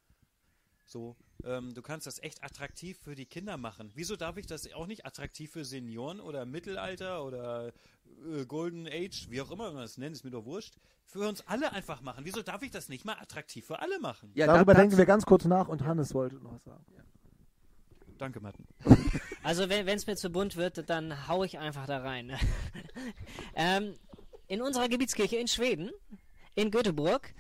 So, ähm, du kannst das echt attraktiv für die Kinder machen. Wieso darf ich das auch nicht attraktiv für Senioren oder Mittelalter oder äh, Golden Age, wie auch immer man das nennt, ist mir doch wurscht, für uns alle einfach machen? Wieso darf ich das nicht mal attraktiv für alle machen? ja, Darüber da- denken wir ganz kurz nach und Hannes wollte noch was sagen. Danke, Matten. Also wenn es mir zu bunt wird, dann hau ich einfach da rein. ähm, in unserer Gebietskirche in Schweden, in Göteborg,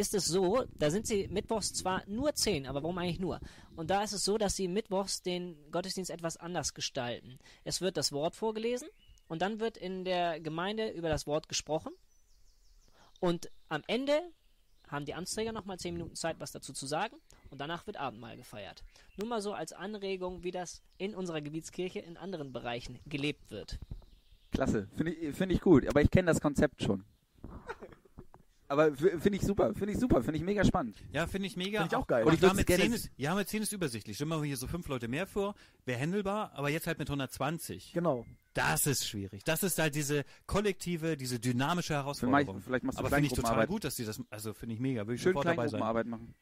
ist es so, da sind sie mittwochs zwar nur zehn, aber warum eigentlich nur? Und da ist es so, dass sie mittwochs den Gottesdienst etwas anders gestalten. Es wird das Wort vorgelesen und dann wird in der Gemeinde über das Wort gesprochen. Und am Ende haben die Amtsträger nochmal zehn Minuten Zeit, was dazu zu sagen. Und danach wird Abendmahl gefeiert. Nur mal so als Anregung, wie das in unserer Gebietskirche in anderen Bereichen gelebt wird. Klasse, finde ich, find ich gut, aber ich kenne das Konzept schon. Aber finde ich super, finde ich super, finde ich mega spannend. Ja, finde ich mega. Find ich auch geil. Und ich würd's mit gerne 10 s- ist, ja, mit 10 ist übersichtlich. Stell mal hier so fünf Leute mehr vor, wäre händelbar, aber jetzt halt mit 120. Genau. Das ist schwierig. Das ist halt diese kollektive, diese dynamische Herausforderung. vielleicht machst du aber finde ich total gut, dass die das, also finde ich mega, würde ich Schön sofort dabei sein. Kleingruppenarbeit machen.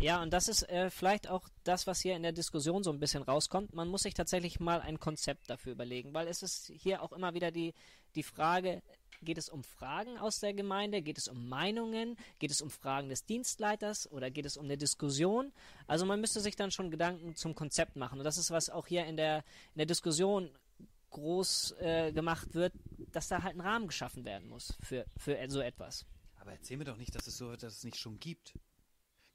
Ja, und das ist äh, vielleicht auch das, was hier in der Diskussion so ein bisschen rauskommt. Man muss sich tatsächlich mal ein Konzept dafür überlegen, weil es ist hier auch immer wieder die, die Frage, geht es um Fragen aus der Gemeinde, geht es um Meinungen, geht es um Fragen des Dienstleiters oder geht es um eine Diskussion? Also man müsste sich dann schon Gedanken zum Konzept machen. Und das ist, was auch hier in der, in der Diskussion groß äh, gemacht wird, dass da halt ein Rahmen geschaffen werden muss für, für so etwas. Aber erzähl mir doch nicht, dass es so, dass es nicht schon gibt.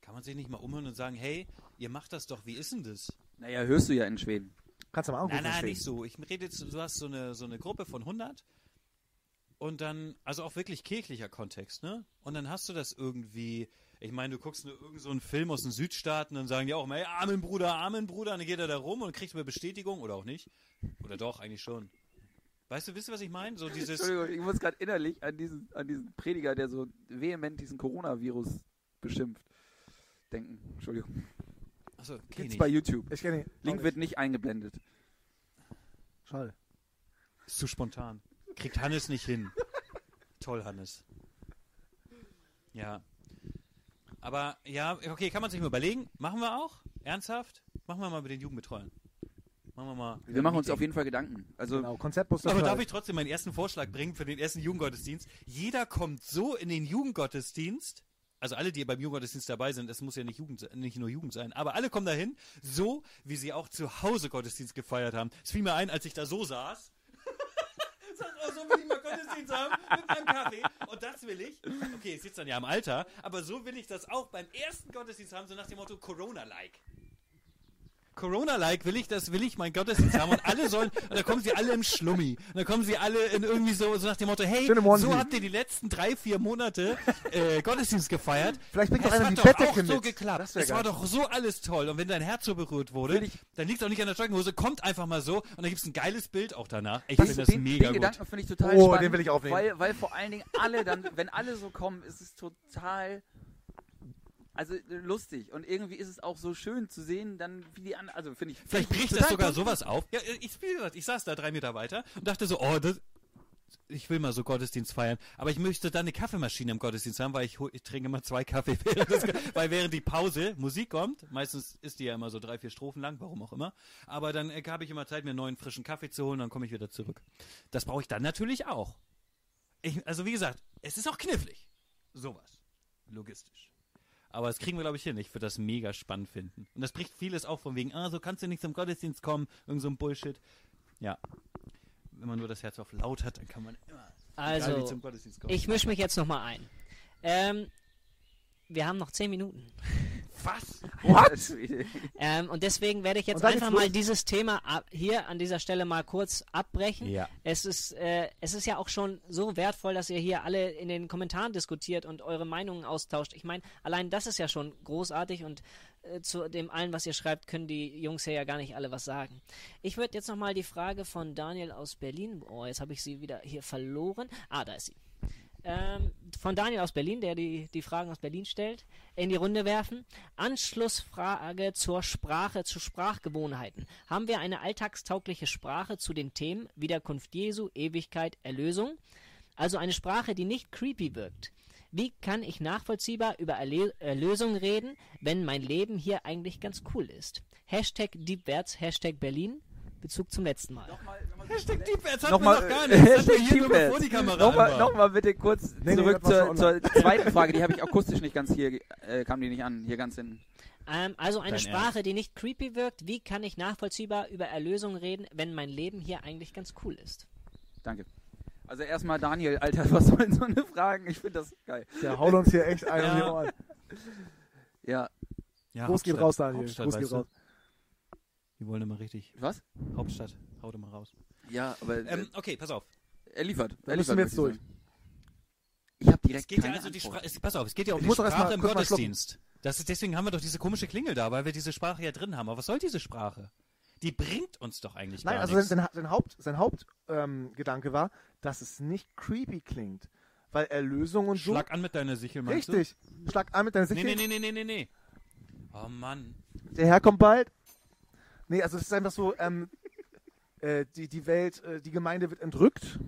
Kann man sich nicht mal umhören und sagen, hey, ihr macht das doch, wie ist denn das? Naja, hörst du ja in Schweden. Kannst du mal anrufen. Nein, nein, nicht so. Ich rede jetzt, du hast so eine, so eine Gruppe von 100 und dann, also auch wirklich kirchlicher Kontext, ne? Und dann hast du das irgendwie, ich meine, du guckst nur irgend so einen Film aus den Südstaaten, dann sagen die auch mal, hey, Amen, Bruder, Amen, Bruder, und dann geht er da rum und kriegt eine Bestätigung oder auch nicht. Oder doch, eigentlich schon. Weißt du, wisst ihr, was ich meine? So dieses, Entschuldigung, ich muss gerade innerlich an diesen, an diesen Prediger, der so vehement diesen Coronavirus beschimpft, denken. Entschuldigung. achso, Gibt's nicht. bei YouTube. Ich kenne ihn. Link wird nicht eingeblendet. Schade. Ist zu spontan. Kriegt Hannes nicht hin. Toll, Hannes. Ja. Aber ja, okay, kann man sich mal überlegen. Machen wir auch? Ernsthaft? Machen wir mal mit den Jugendbetreuern. Machen wir mal. Wir machen uns auf jeden Fall Gedanken. Also, Genau. Konzept muss das Aber sein. darf ich trotzdem meinen ersten Vorschlag bringen für den ersten Jugendgottesdienst? Jeder kommt so in den Jugendgottesdienst, also alle, die beim Jugendgottesdienst dabei sind, es muss ja nicht, Jugend, nicht nur Jugend sein, aber alle kommen dahin, so wie sie auch zu Hause Gottesdienst gefeiert haben. Es fiel mir ein, als ich da so saß. Sag, oh, so will ich mal Gottesdienst haben mit meinem Kaffee. Und das will ich. Okay, ich sitze dann ja im Alter, aber so will ich das auch beim ersten Gottesdienst haben, so nach dem Motto Corona-like. Corona-like will ich das, will ich mein Gottesdienst haben und alle sollen, und da kommen sie alle im Schlummi. Und da kommen sie alle in irgendwie so, so nach dem Motto, hey, so habt ihr die letzten drei, vier Monate äh, Gottesdienst gefeiert. Vielleicht bringt doch es einer hat die doch Bettdecke auch so mit. geklappt. Das Es war doch so alles toll. Und wenn dein Herz so berührt wurde, dann liegt auch nicht an der Jogginghose, kommt einfach mal so und dann gibt's ein geiles Bild auch danach. Ich das, finde das den, mega den gut. Gedanken finde ich total Oh, spannend. den will ich aufnehmen. Weil, weil vor allen Dingen alle dann, wenn alle so kommen, ist es total also äh, lustig und irgendwie ist es auch so schön zu sehen, dann wie die anderen, also finde ich Vielleicht ich bricht das sogar sowas auf. Ja, ich, wie gesagt, ich saß da drei Meter weiter und dachte so, oh, das, ich will mal so Gottesdienst feiern, aber ich möchte dann eine Kaffeemaschine im Gottesdienst haben, weil ich, ich trinke immer zwei Kaffee, während das, weil während die Pause Musik kommt, meistens ist die ja immer so drei, vier Strophen lang, warum auch immer, aber dann äh, habe ich immer Zeit, mir einen neuen frischen Kaffee zu holen, dann komme ich wieder zurück. Das brauche ich dann natürlich auch. Ich, also wie gesagt, es ist auch knifflig. Sowas. Logistisch. Aber das kriegen wir, glaube ich, hin. Ich würde das mega spannend finden. Und das bricht vieles auch von wegen, ah, so kannst du nicht zum Gottesdienst kommen, irgend so ein Bullshit. Ja. Wenn man nur das Herz auf laut hat, dann kann man immer egal Also, zum Gottesdienst kommen. ich mische mich jetzt nochmal ein. Ähm, wir haben noch 10 Minuten. Was? What? Ähm, und deswegen werde ich jetzt einfach mal dieses Thema hier an dieser Stelle mal kurz abbrechen. Ja. Es ist, äh, es ist ja auch schon so wertvoll, dass ihr hier alle in den Kommentaren diskutiert und eure Meinungen austauscht. Ich meine, allein das ist ja schon großartig und äh, zu dem allen, was ihr schreibt, können die Jungs hier ja gar nicht alle was sagen. Ich würde jetzt nochmal die Frage von Daniel aus Berlin, oh, jetzt habe ich sie wieder hier verloren. Ah, da ist sie. Ähm, von Daniel aus Berlin, der die, die Fragen aus Berlin stellt, in die Runde werfen. Anschlussfrage zur Sprache, zu Sprachgewohnheiten. Haben wir eine alltagstaugliche Sprache zu den Themen Wiederkunft Jesu, Ewigkeit, Erlösung? Also eine Sprache, die nicht creepy wirkt. Wie kann ich nachvollziehbar über Erle Erlösung reden, wenn mein Leben hier eigentlich ganz cool ist? Hashtag Deepwärts, Hashtag Berlin. Bezug zum letzten Mal. Hashtag Deepwärts hat Nochmal, man noch gar nicht. Die Kamera Nochmal, an nochmal bitte kurz Nee, nee, zurück war zur, zur zweiten Frage. Die habe ich akustisch nicht ganz hier, äh, kam die nicht an, hier ganz in. Ähm, also eine Dein Sprache, Ernst? die nicht creepy wirkt. Wie kann ich nachvollziehbar über Erlösung reden, wenn mein Leben hier eigentlich ganz cool ist? Danke. Also erstmal Daniel, Alter, was sollen so eine Fragen? Ich finde das geil. Der haut uns hier echt ein Ja. die Ohren. Ja, Ja, Gruß geht raus, Daniel. Weißt geht du? Die wollen immer richtig. was? Hauptstadt, haut immer raus. Ja, aber äh, Ähm, okay, pass auf. er liefert. Er Da müssen liefert wir jetzt durch. ich sagen. Ich habe Es direkt geht ja keine also die. Sprache, es, pass auf, es geht ja um Ich die Sprache mal im. Gottesdienst. Das ist, deswegen haben wir doch diese komische Klingel da, weil wir diese Sprache ja drin haben. Aber was soll diese Sprache? Die bringt uns doch eigentlich Nein, gar also nichts. sein, sein Haupt, sein Hauptgedanke ähm, war, dass es nicht creepy klingt. Weil Erlösung und so. Schlag an mit deiner Sichel, meinst Richtig. Schlag an mit deiner du? Sichel. Nee, nee, nee, nee, nee, nee. Oh Mann. Der Herr kommt bald. Nee, also es ist einfach so, ähm, äh, die, die Welt, äh, die Gemeinde wird entrückt.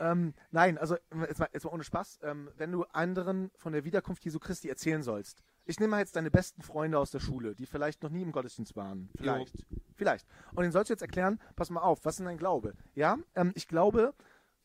Ähm, nein, also jetzt mal, jetzt mal ohne Spaß. Ähm, wenn du anderen von der Wiederkunft Jesu Christi erzählen sollst, ich nehme mal jetzt deine besten Freunde aus der Schule, die vielleicht noch nie im Gottesdienst waren. Vielleicht. Vielleicht. Und denen sollst du jetzt erklären, pass mal auf, was ist denn dein Glaube? Ja, ähm, ich glaube,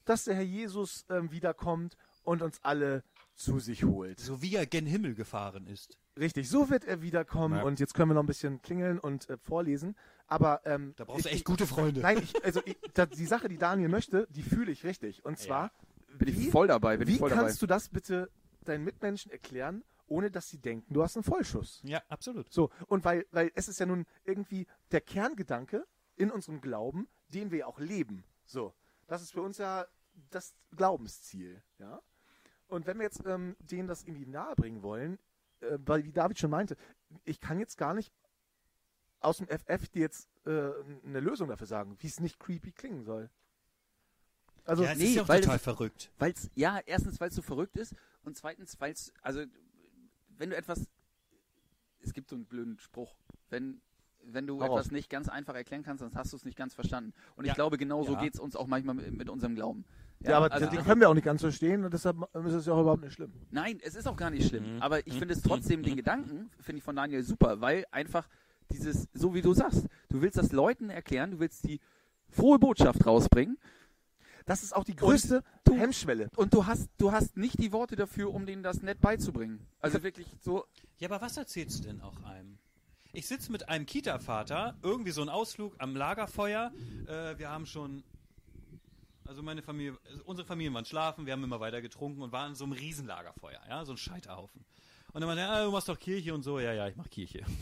dass der Herr Jesus ähm, wiederkommt und uns alle zu sich holt. So wie er gen Himmel gefahren ist. Richtig, so wird er wiederkommen Ja. und jetzt können wir noch ein bisschen klingeln und äh, vorlesen. Aber ähm, Da brauchst du ich- echt gute Freunde. Nein, ich, also ich, da, die Sache, die Daniel möchte, die fühle ich richtig. Und zwar, Bin ich wie, voll dabei, bin wie ich voll kannst dabei. du das bitte deinen Mitmenschen erklären, ohne dass sie denken, du hast einen Vollschuss? Ja, absolut. So, und weil, weil es ist ja nun irgendwie der Kerngedanke in unserem Glauben, den wir ja auch leben. So, das ist für uns ja das Glaubensziel, ja. Und wenn wir jetzt ähm, denen das irgendwie nahebringen wollen, äh, weil wie David schon meinte, ich kann jetzt gar nicht aus dem FF dir jetzt äh, eine Lösung dafür sagen, wie es nicht creepy klingen soll. Also, ja, es nee, ist ja auch weil total das- verrückt. Weil's, ja, erstens, weil es so verrückt ist und zweitens, weil es, also, wenn du etwas, es gibt so einen blöden Spruch, wenn, wenn du raus. etwas nicht ganz einfach erklären kannst, dann hast du es nicht ganz verstanden. Und Ja. ich glaube, genauso Ja. geht es uns auch manchmal mit, mit unserem Glauben. Ja, aber also die können wir auch nicht ganz verstehen und deshalb ist es ja auch überhaupt nicht schlimm. Nein, es ist auch gar nicht schlimm. Mhm. Aber ich Mhm. finde es trotzdem, den Gedanken, finde ich von Daniel super, weil einfach dieses, so wie du sagst, du willst das Leuten erklären, du willst die frohe Botschaft rausbringen Das ist auch die größte du- Hemmschwelle. und du hast, du hast nicht die Worte dafür, um denen das nett beizubringen. Also wirklich so, Ja, aber was erzählst du denn auch einem? Ich sitze mit einem Kita-Vater, irgendwie so ein Ausflug am Lagerfeuer. Äh, wir haben schon, also meine Familie, also unsere Familien waren schlafen, wir haben immer weiter getrunken und waren in so einem Riesenlagerfeuer, ja, so ein Scheiterhaufen. Und dann meinte er, ah, du machst doch Kirche und so, ja, ja, ich mach Kirche.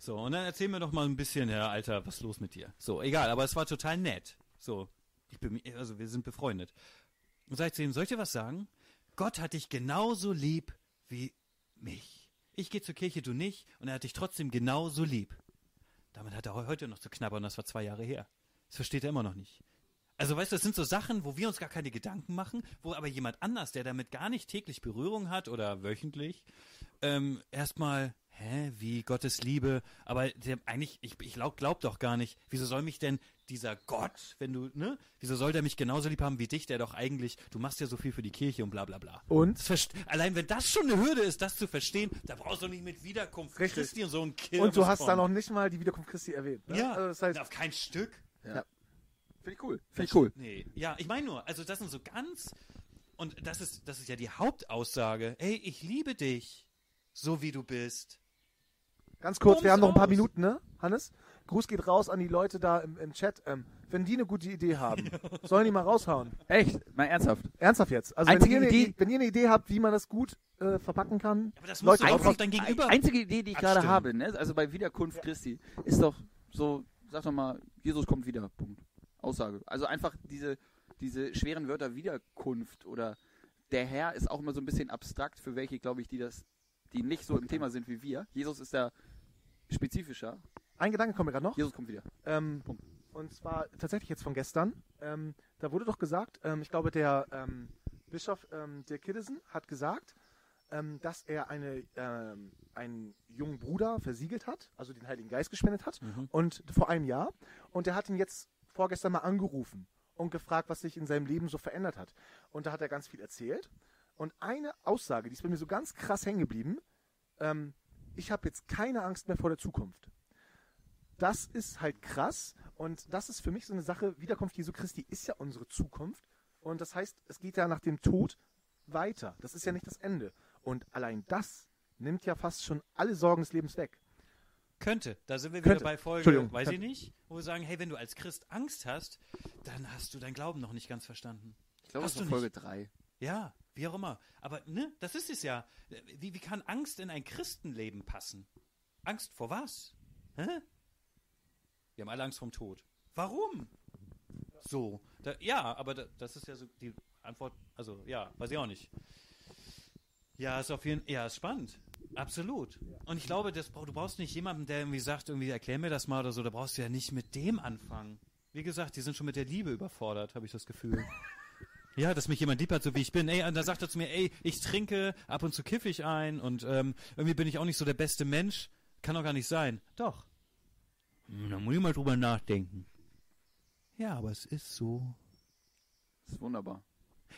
So, und dann erzähl mir doch mal ein bisschen, ja, Alter, was ist los mit dir? So, egal, aber es war total nett. So, ich bin, also wir sind befreundet. Und sag ich zu ihm, soll ich dir was sagen? Gott hat dich genauso lieb wie mich. Ich gehe zur Kirche, du nicht, und er hat dich trotzdem genauso lieb. Damit hat er heu- heute noch zu knabbern, das war zwei Jahre her. Das versteht er immer noch nicht. Also weißt du, das sind so Sachen, wo wir uns gar keine Gedanken machen, wo aber jemand anders, der damit gar nicht täglich Berührung hat oder wöchentlich, ähm, erstmal, hä, wie Gottes Liebe, aber der, eigentlich, ich, ich glaub, glaub doch gar nicht, wieso soll mich denn dieser Gott, wenn du, ne, wieso soll der mich genauso lieb haben wie dich, der doch eigentlich, du machst ja so viel für die Kirche und bla bla bla. Und? Allein wenn das schon eine Hürde ist, das zu verstehen, da brauchst du nicht mit Wiederkunft Richtig. Christi und so ein Kirmes Und du hast von. da noch nicht mal die Wiederkunft Christi erwähnt. Ne? Ja, Also das heißt, auf kein Stück. Finde ich cool. Finde ich cool. Nee, ja, ich meine nur, also das sind so ganz Und das ist, das ist ja die Hauptaussage. Ey, ich liebe dich, so wie du bist. Ganz kurz, Bums wir haben noch ein paar aus. Minuten, ne, Hannes? Gruß geht raus an die Leute da im, im Chat. Ähm, wenn die eine gute Idee haben, sollen die mal raushauen. Echt? Mal ernsthaft. Ernsthaft jetzt. Also wenn ihr, eine Idee- wenn ihr eine Idee habt, wie man das gut äh, verpacken kann, Aber das Leute, musst du doch einzig- auf dein Gegenüber. Ein- Einzige Idee, die ich gerade habe, ne? also bei Wiederkunft Christi, ist doch so, sag doch mal, Jesus kommt wieder. Punkt. Aussage. Also einfach diese, diese schweren Wörter Wiederkunft oder der Herr ist auch immer so ein bisschen abstrakt für welche, glaube ich, die das, die nicht so im Thema sind wie wir. Jesus ist da spezifischer. ein Gedanke kommt mir gerade noch. Jesus kommt wieder. Ähm, Punkt. und zwar tatsächlich jetzt von gestern. Ähm, da wurde doch gesagt, ähm, ich glaube, der ähm, Bischof ähm, Dirk Kiddesen hat gesagt, ähm, dass er eine, einen jungen Bruder versiegelt hat, also den Heiligen Geist gespendet hat, Mhm. und vor einem Jahr. Und er hat ihn jetzt vorgestern mal angerufen und gefragt, was sich in seinem Leben so verändert hat. Und da hat er ganz viel erzählt. Und eine Aussage, die ist bei mir so ganz krass hängen geblieben, ähm, ich habe jetzt keine Angst mehr vor der Zukunft. Das ist halt krass und das ist für mich so eine Sache, Wiederkunft Jesu Christi ist ja unsere Zukunft und das heißt, es geht ja nach dem Tod weiter. Das ist ja nicht das Ende. Und allein das nimmt ja fast schon alle Sorgen des Lebens weg. Könnte. Da sind wir Könnte. wieder bei Folge, weiß ich Könnte. nicht, wo wir sagen, hey, wenn du als Christ Angst hast, dann hast du dein Glauben noch nicht ganz verstanden. Ich glaube, das Hast ist du Folge 3. Ja, wie auch immer. Aber ne, das ist es ja. Wie, wie kann Angst in ein Christenleben passen? Angst vor was? Hä? Wir haben alle Angst vom Tod. Warum? So. Da, ja, aber da, das ist ja so die Antwort. Also, ja, weiß ich auch nicht. Ja, ist auf jeden Ja, ist spannend. Absolut. Und ich glaube, das, du brauchst nicht jemanden, der irgendwie sagt, irgendwie erklär mir das mal oder so. Da brauchst du ja nicht mit dem anfangen. Wie gesagt, die sind schon mit der Liebe überfordert, habe ich das Gefühl. Ja, dass mich jemand lieb hat, so wie ich bin. Ey, und da sagt er zu mir, ey, ich trinke, ab und zu kiffe ich ein und ähm, irgendwie bin ich auch nicht so der beste Mensch. Kann doch gar nicht sein. Doch. Da muss ich mal drüber nachdenken. Ja, aber es ist so. Das ist wunderbar.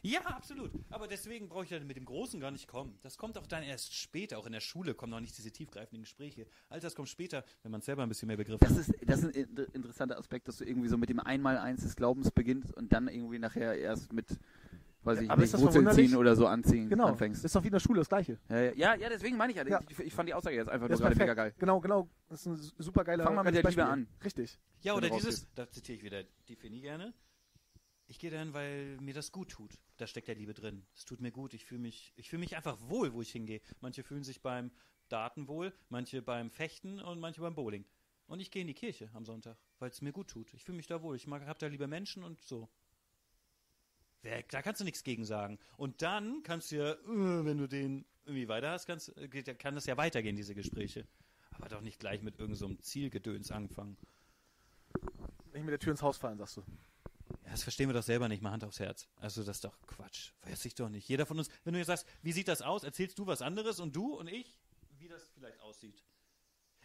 Ja, absolut. Aber deswegen brauche ich ja mit dem Großen gar nicht kommen. Das kommt auch dann erst später. Auch in der Schule kommen noch nicht diese tiefgreifenden Gespräche. All das kommt später, wenn man selber ein bisschen mehr begriffen Das ist, das ist ein inter- interessanter Aspekt, dass du irgendwie so mit dem Einmaleins des Glaubens beginnst und dann irgendwie nachher erst mit, weiß Ja, ich aber nicht, Wurzeln ziehen oder so anziehen Genau. anfängst. Ist doch wie in der Schule das Gleiche. Ja, ja, ja, deswegen meine ich ja, Ja. Ich, ich fand die Aussage jetzt einfach Das nur gerade perfekt. mega geil. Genau, genau. Das ist ein super geiler Fang mal mit der geiles Liebe Beispiel. an. Richtig. Ja, oder dieses, da zitiere ich wieder Tiffany gerne. Ich gehe dahin, weil mir das gut tut. Da steckt ja Liebe drin. Es tut mir gut. Ich fühle mich, ich fühle mich einfach wohl, wo ich hingehe. Manche fühlen sich beim Daten wohl, manche beim Fechten und manche beim Bowling. Und ich gehe in die Kirche am Sonntag, weil es mir gut tut. Ich fühle mich da wohl. Ich mag, hab da liebe Menschen und so. Da kannst du nichts gegen sagen. Und dann kannst du ja, äh, wenn du den irgendwie weiter hast, kannst, kann das ja weitergehen, diese Gespräche. Aber doch nicht gleich mit irgendeinem so Zielgedöns anfangen. Nicht mit der Tür ins Haus fallen, sagst du. Das verstehen wir doch selber nicht, mal Hand aufs Herz. Also das ist doch Quatsch. Weiß ich doch nicht. Jeder von uns, wenn du jetzt sagst, wie sieht das aus, erzählst du was anderes und du und ich, wie das vielleicht aussieht.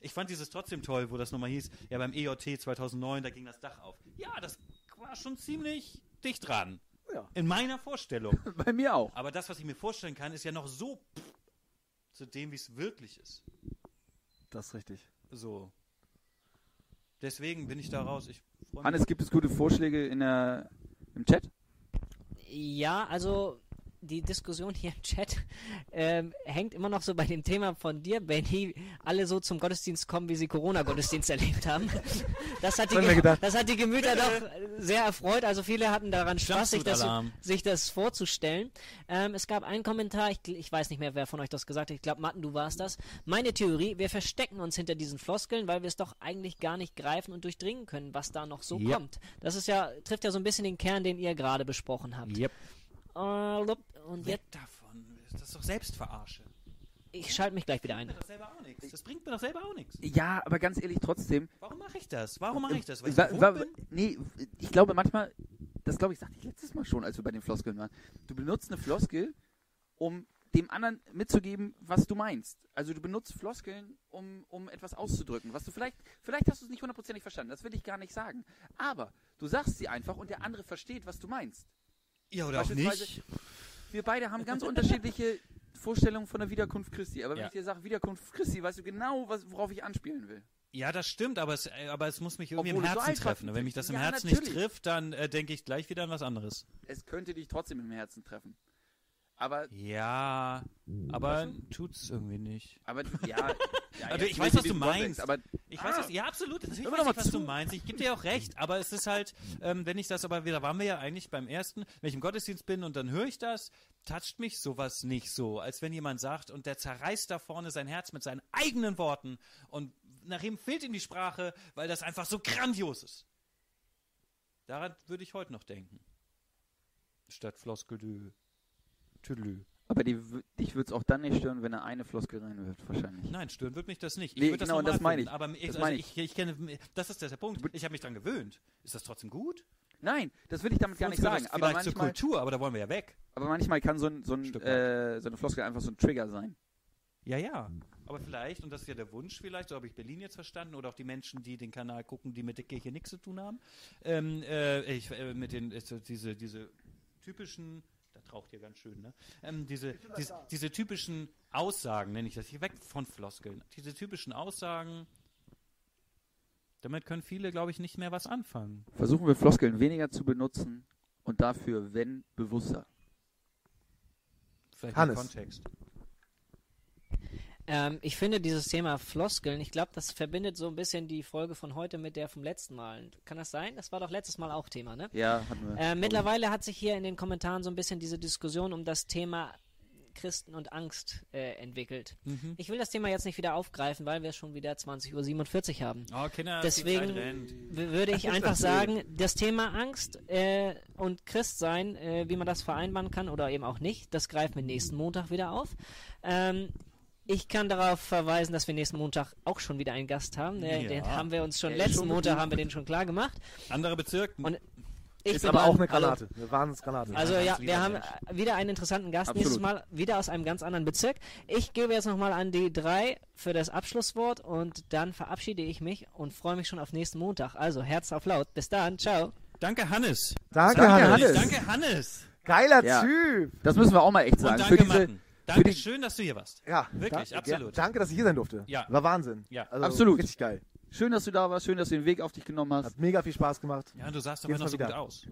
Ich fand dieses trotzdem toll, wo das nochmal hieß, ja beim EJT 2009, da ging das Dach auf. Ja, das war schon ziemlich dicht dran. Ja. In meiner Vorstellung. Bei mir auch. Aber das, was ich mir vorstellen kann, ist ja noch so pff, zu dem, wie es wirklich ist. Das ist richtig. So. Deswegen bin ich da raus. Ich. Hannes, gibt es gute Vorschläge in der, im Chat? Ja, also die Diskussion hier im Chat ähm, hängt immer noch so bei dem Thema von dir, Benny, alle so zum Gottesdienst kommen, wie sie Corona-Gottesdienst erlebt haben. Das hat, die, das hat die Gemüter doch sehr erfreut. Also viele hatten daran Spaß, sich das, sich das vorzustellen. Ähm, es gab einen Kommentar, ich, ich weiß nicht mehr, wer von euch das gesagt hat. Ich glaube, Matten, du warst das. Meine Theorie, wir verstecken uns hinter diesen Floskeln, weil wir es doch eigentlich gar nicht greifen und durchdringen können, was da noch so Ja. kommt. Das ist ja, trifft ja so ein bisschen den Kern, den ihr gerade besprochen habt. Yep. Äh, und Weg jetzt, davon. Das ist doch Selbstverarsche. Ich schalte mich gleich wieder bringt ein. mir doch selber auch nichts. Das bringt mir doch selber auch nichts. Ja, aber ganz ehrlich, trotzdem. Warum mache ich das? Warum mache ich das? Weil ich Wa- wa- bin? nee, ich glaube manchmal, das glaube ich, sagte ich letztes Mal schon, als wir bei den Floskeln waren. Du benutzt eine Floskel, um dem anderen mitzugeben, was du meinst. Also du benutzt Floskeln, um, um etwas auszudrücken, was du vielleicht, vielleicht hast du es nicht hundertprozentig verstanden, das will ich gar nicht sagen. Aber du sagst sie einfach und der andere versteht, was du meinst. Ja, oder auch nicht. Wir beide haben ganz unterschiedliche Vorstellungen von der Wiederkunft Christi. Aber wenn Ja. ich dir sage Wiederkunft Christi, weißt du genau, was, worauf ich anspielen will. Ja, das stimmt, aber es, äh, aber es muss mich irgendwie Obwohl im so Herzen einfach treffen. Wenn mich das im Ja, Herzen natürlich. nicht trifft, dann äh, denke ich gleich wieder an was anderes. Es könnte dich trotzdem im Herzen treffen. Aber, Ja, aber tut's irgendwie nicht. aber ja. ja Also ich weiß, was du diesem Kontext, meinst. Aber Ich weiß es, ja absolut, natürlich Hör weiß ich, was zu. du meinst. Ich gebe dir auch recht, aber es ist halt, ähm, wenn ich das aber wieder, waren wir ja eigentlich beim ersten, wenn ich im Gottesdienst bin und dann höre ich das, toucht mich sowas nicht so, als wenn jemand sagt und der zerreißt da vorne sein Herz mit seinen eigenen Worten und nach ihm fehlt ihm die Sprache, weil das einfach so grandios ist. Daran würde ich heute noch denken. Statt Floskel du Tüdelü. Aber die, dich würde es auch dann nicht stören, wenn er eine Floskel reinwirft, wahrscheinlich. Nein, stören wird mich das nicht. Ich Nee, genau, normal das meine ich. Aber ich, Das also meine ich, ich kenne, das ist der Punkt. Ich habe mich dran gewöhnt. Ist das trotzdem gut? Nein, das will ich damit gar nicht sagen. das Aber vielleicht zur manchmal, Kultur, aber da wollen wir ja weg. aber manchmal kann so, ein, so, ein, Stück äh, so eine Floskel einfach so ein Trigger sein. Ja, ja. Aber vielleicht, und das ist ja der Wunsch vielleicht, so habe ich Berlin jetzt verstanden, oder auch die Menschen, die den Kanal gucken, die mit der Kirche nichts zu tun haben, ähm, äh, ich, äh, mit den, äh, diese, diese typischen, raucht hier ganz schön, ne? Ähm, diese, diese, diese typischen Aussagen, nenne ich das hier, weg von Floskeln, diese typischen Aussagen, damit können viele, glaube ich, nicht mehr was anfangen. Versuchen wir Floskeln weniger zu benutzen und dafür, wenn, bewusster. Vielleicht Hannes. im Kontext. Ähm, ich finde dieses Thema Floskeln, ich glaube, das verbindet so ein bisschen die Folge von heute mit der vom letzten Mal. Kann das sein? Das war doch letztes Mal auch Thema, ne? Ja, hatten wir. Äh, mittlerweile hat sich hier in den Kommentaren so ein bisschen diese Diskussion um das Thema Christen und Angst äh, entwickelt. Mhm. Ich will das Thema jetzt nicht wieder aufgreifen, weil wir schon wieder 20.47 Uhr haben. Oh, Kinder, Deswegen würde ich einfach sagen, das Thema Angst äh, und Christsein, äh, wie man das vereinbaren kann oder eben auch nicht, das greifen wir nächsten Montag wieder auf. Ähm, ich kann darauf verweisen, dass wir nächsten Montag auch schon wieder einen Gast haben. Äh, Ja. Den haben wir uns schon letzten schon Montag haben wir den schon klar gemacht. Anderer Bezirk. Und Ich Ist aber auch eine Also- Granate. Eine Wahnsinnsgranate. Also Ja, wir haben äh, wieder einen interessanten Gast, Absolut. nächstes Mal wieder aus einem ganz anderen Bezirk. Ich gebe jetzt nochmal an die drei für das Abschlusswort und dann verabschiede ich mich und freue mich schon auf nächsten Montag. Also Herz auf laut. Bis dann. Ciao. Danke, Hannes. danke, Danke, Hannes. Hannes. Danke, Hannes. Geiler Ja. Typ. Das müssen wir auch mal echt Und sagen. danke, Für diese, Matten. Danke, die- schön, dass du hier warst. Ja, Wirklich, da- absolut. Ja, danke, dass ich hier sein durfte. Ja. War Wahnsinn. Ja. also, Absolut. Richtig geil. schön, dass du da warst, schön, dass du den Weg auf dich genommen hast. Hat mega viel Spaß gemacht. Ja, du sahst doch noch so wieder. gut aus.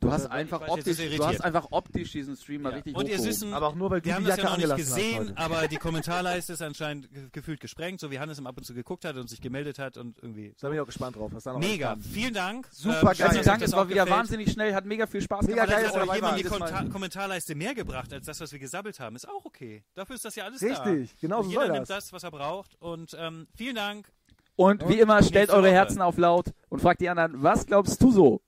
Du hast einfach optisch, du hast einfach optisch diesen Stream mal Ja. richtig Und ihr. Süßen, Aber auch nur, weil du wir haben die das ja Jacke noch nicht gesehen, aber die Kommentarleiste ist anscheinend ge- gefühlt gesprengt, so wie Hannes im ab und zu geguckt hat und sich gemeldet hat und irgendwie. Da bin ich auch gespannt drauf, was da noch Mega, vielen Dank. Super Ähm, geil. Dank, es war auch wieder gefällt. wahnsinnig schnell, hat mega viel Spaß Mega gemacht. geil, ihr auch dabei jemand die Kommentarleiste mehr gebracht als das, was wir gesabbelt haben, ist auch okay. Dafür ist das ja alles Richtig, da. genau Und so jeder soll nimmt das. das, was er braucht. Und ähm, vielen Dank. Und wie immer, stellt eure. Herzen auf laut und fragt die anderen, was glaubst du so?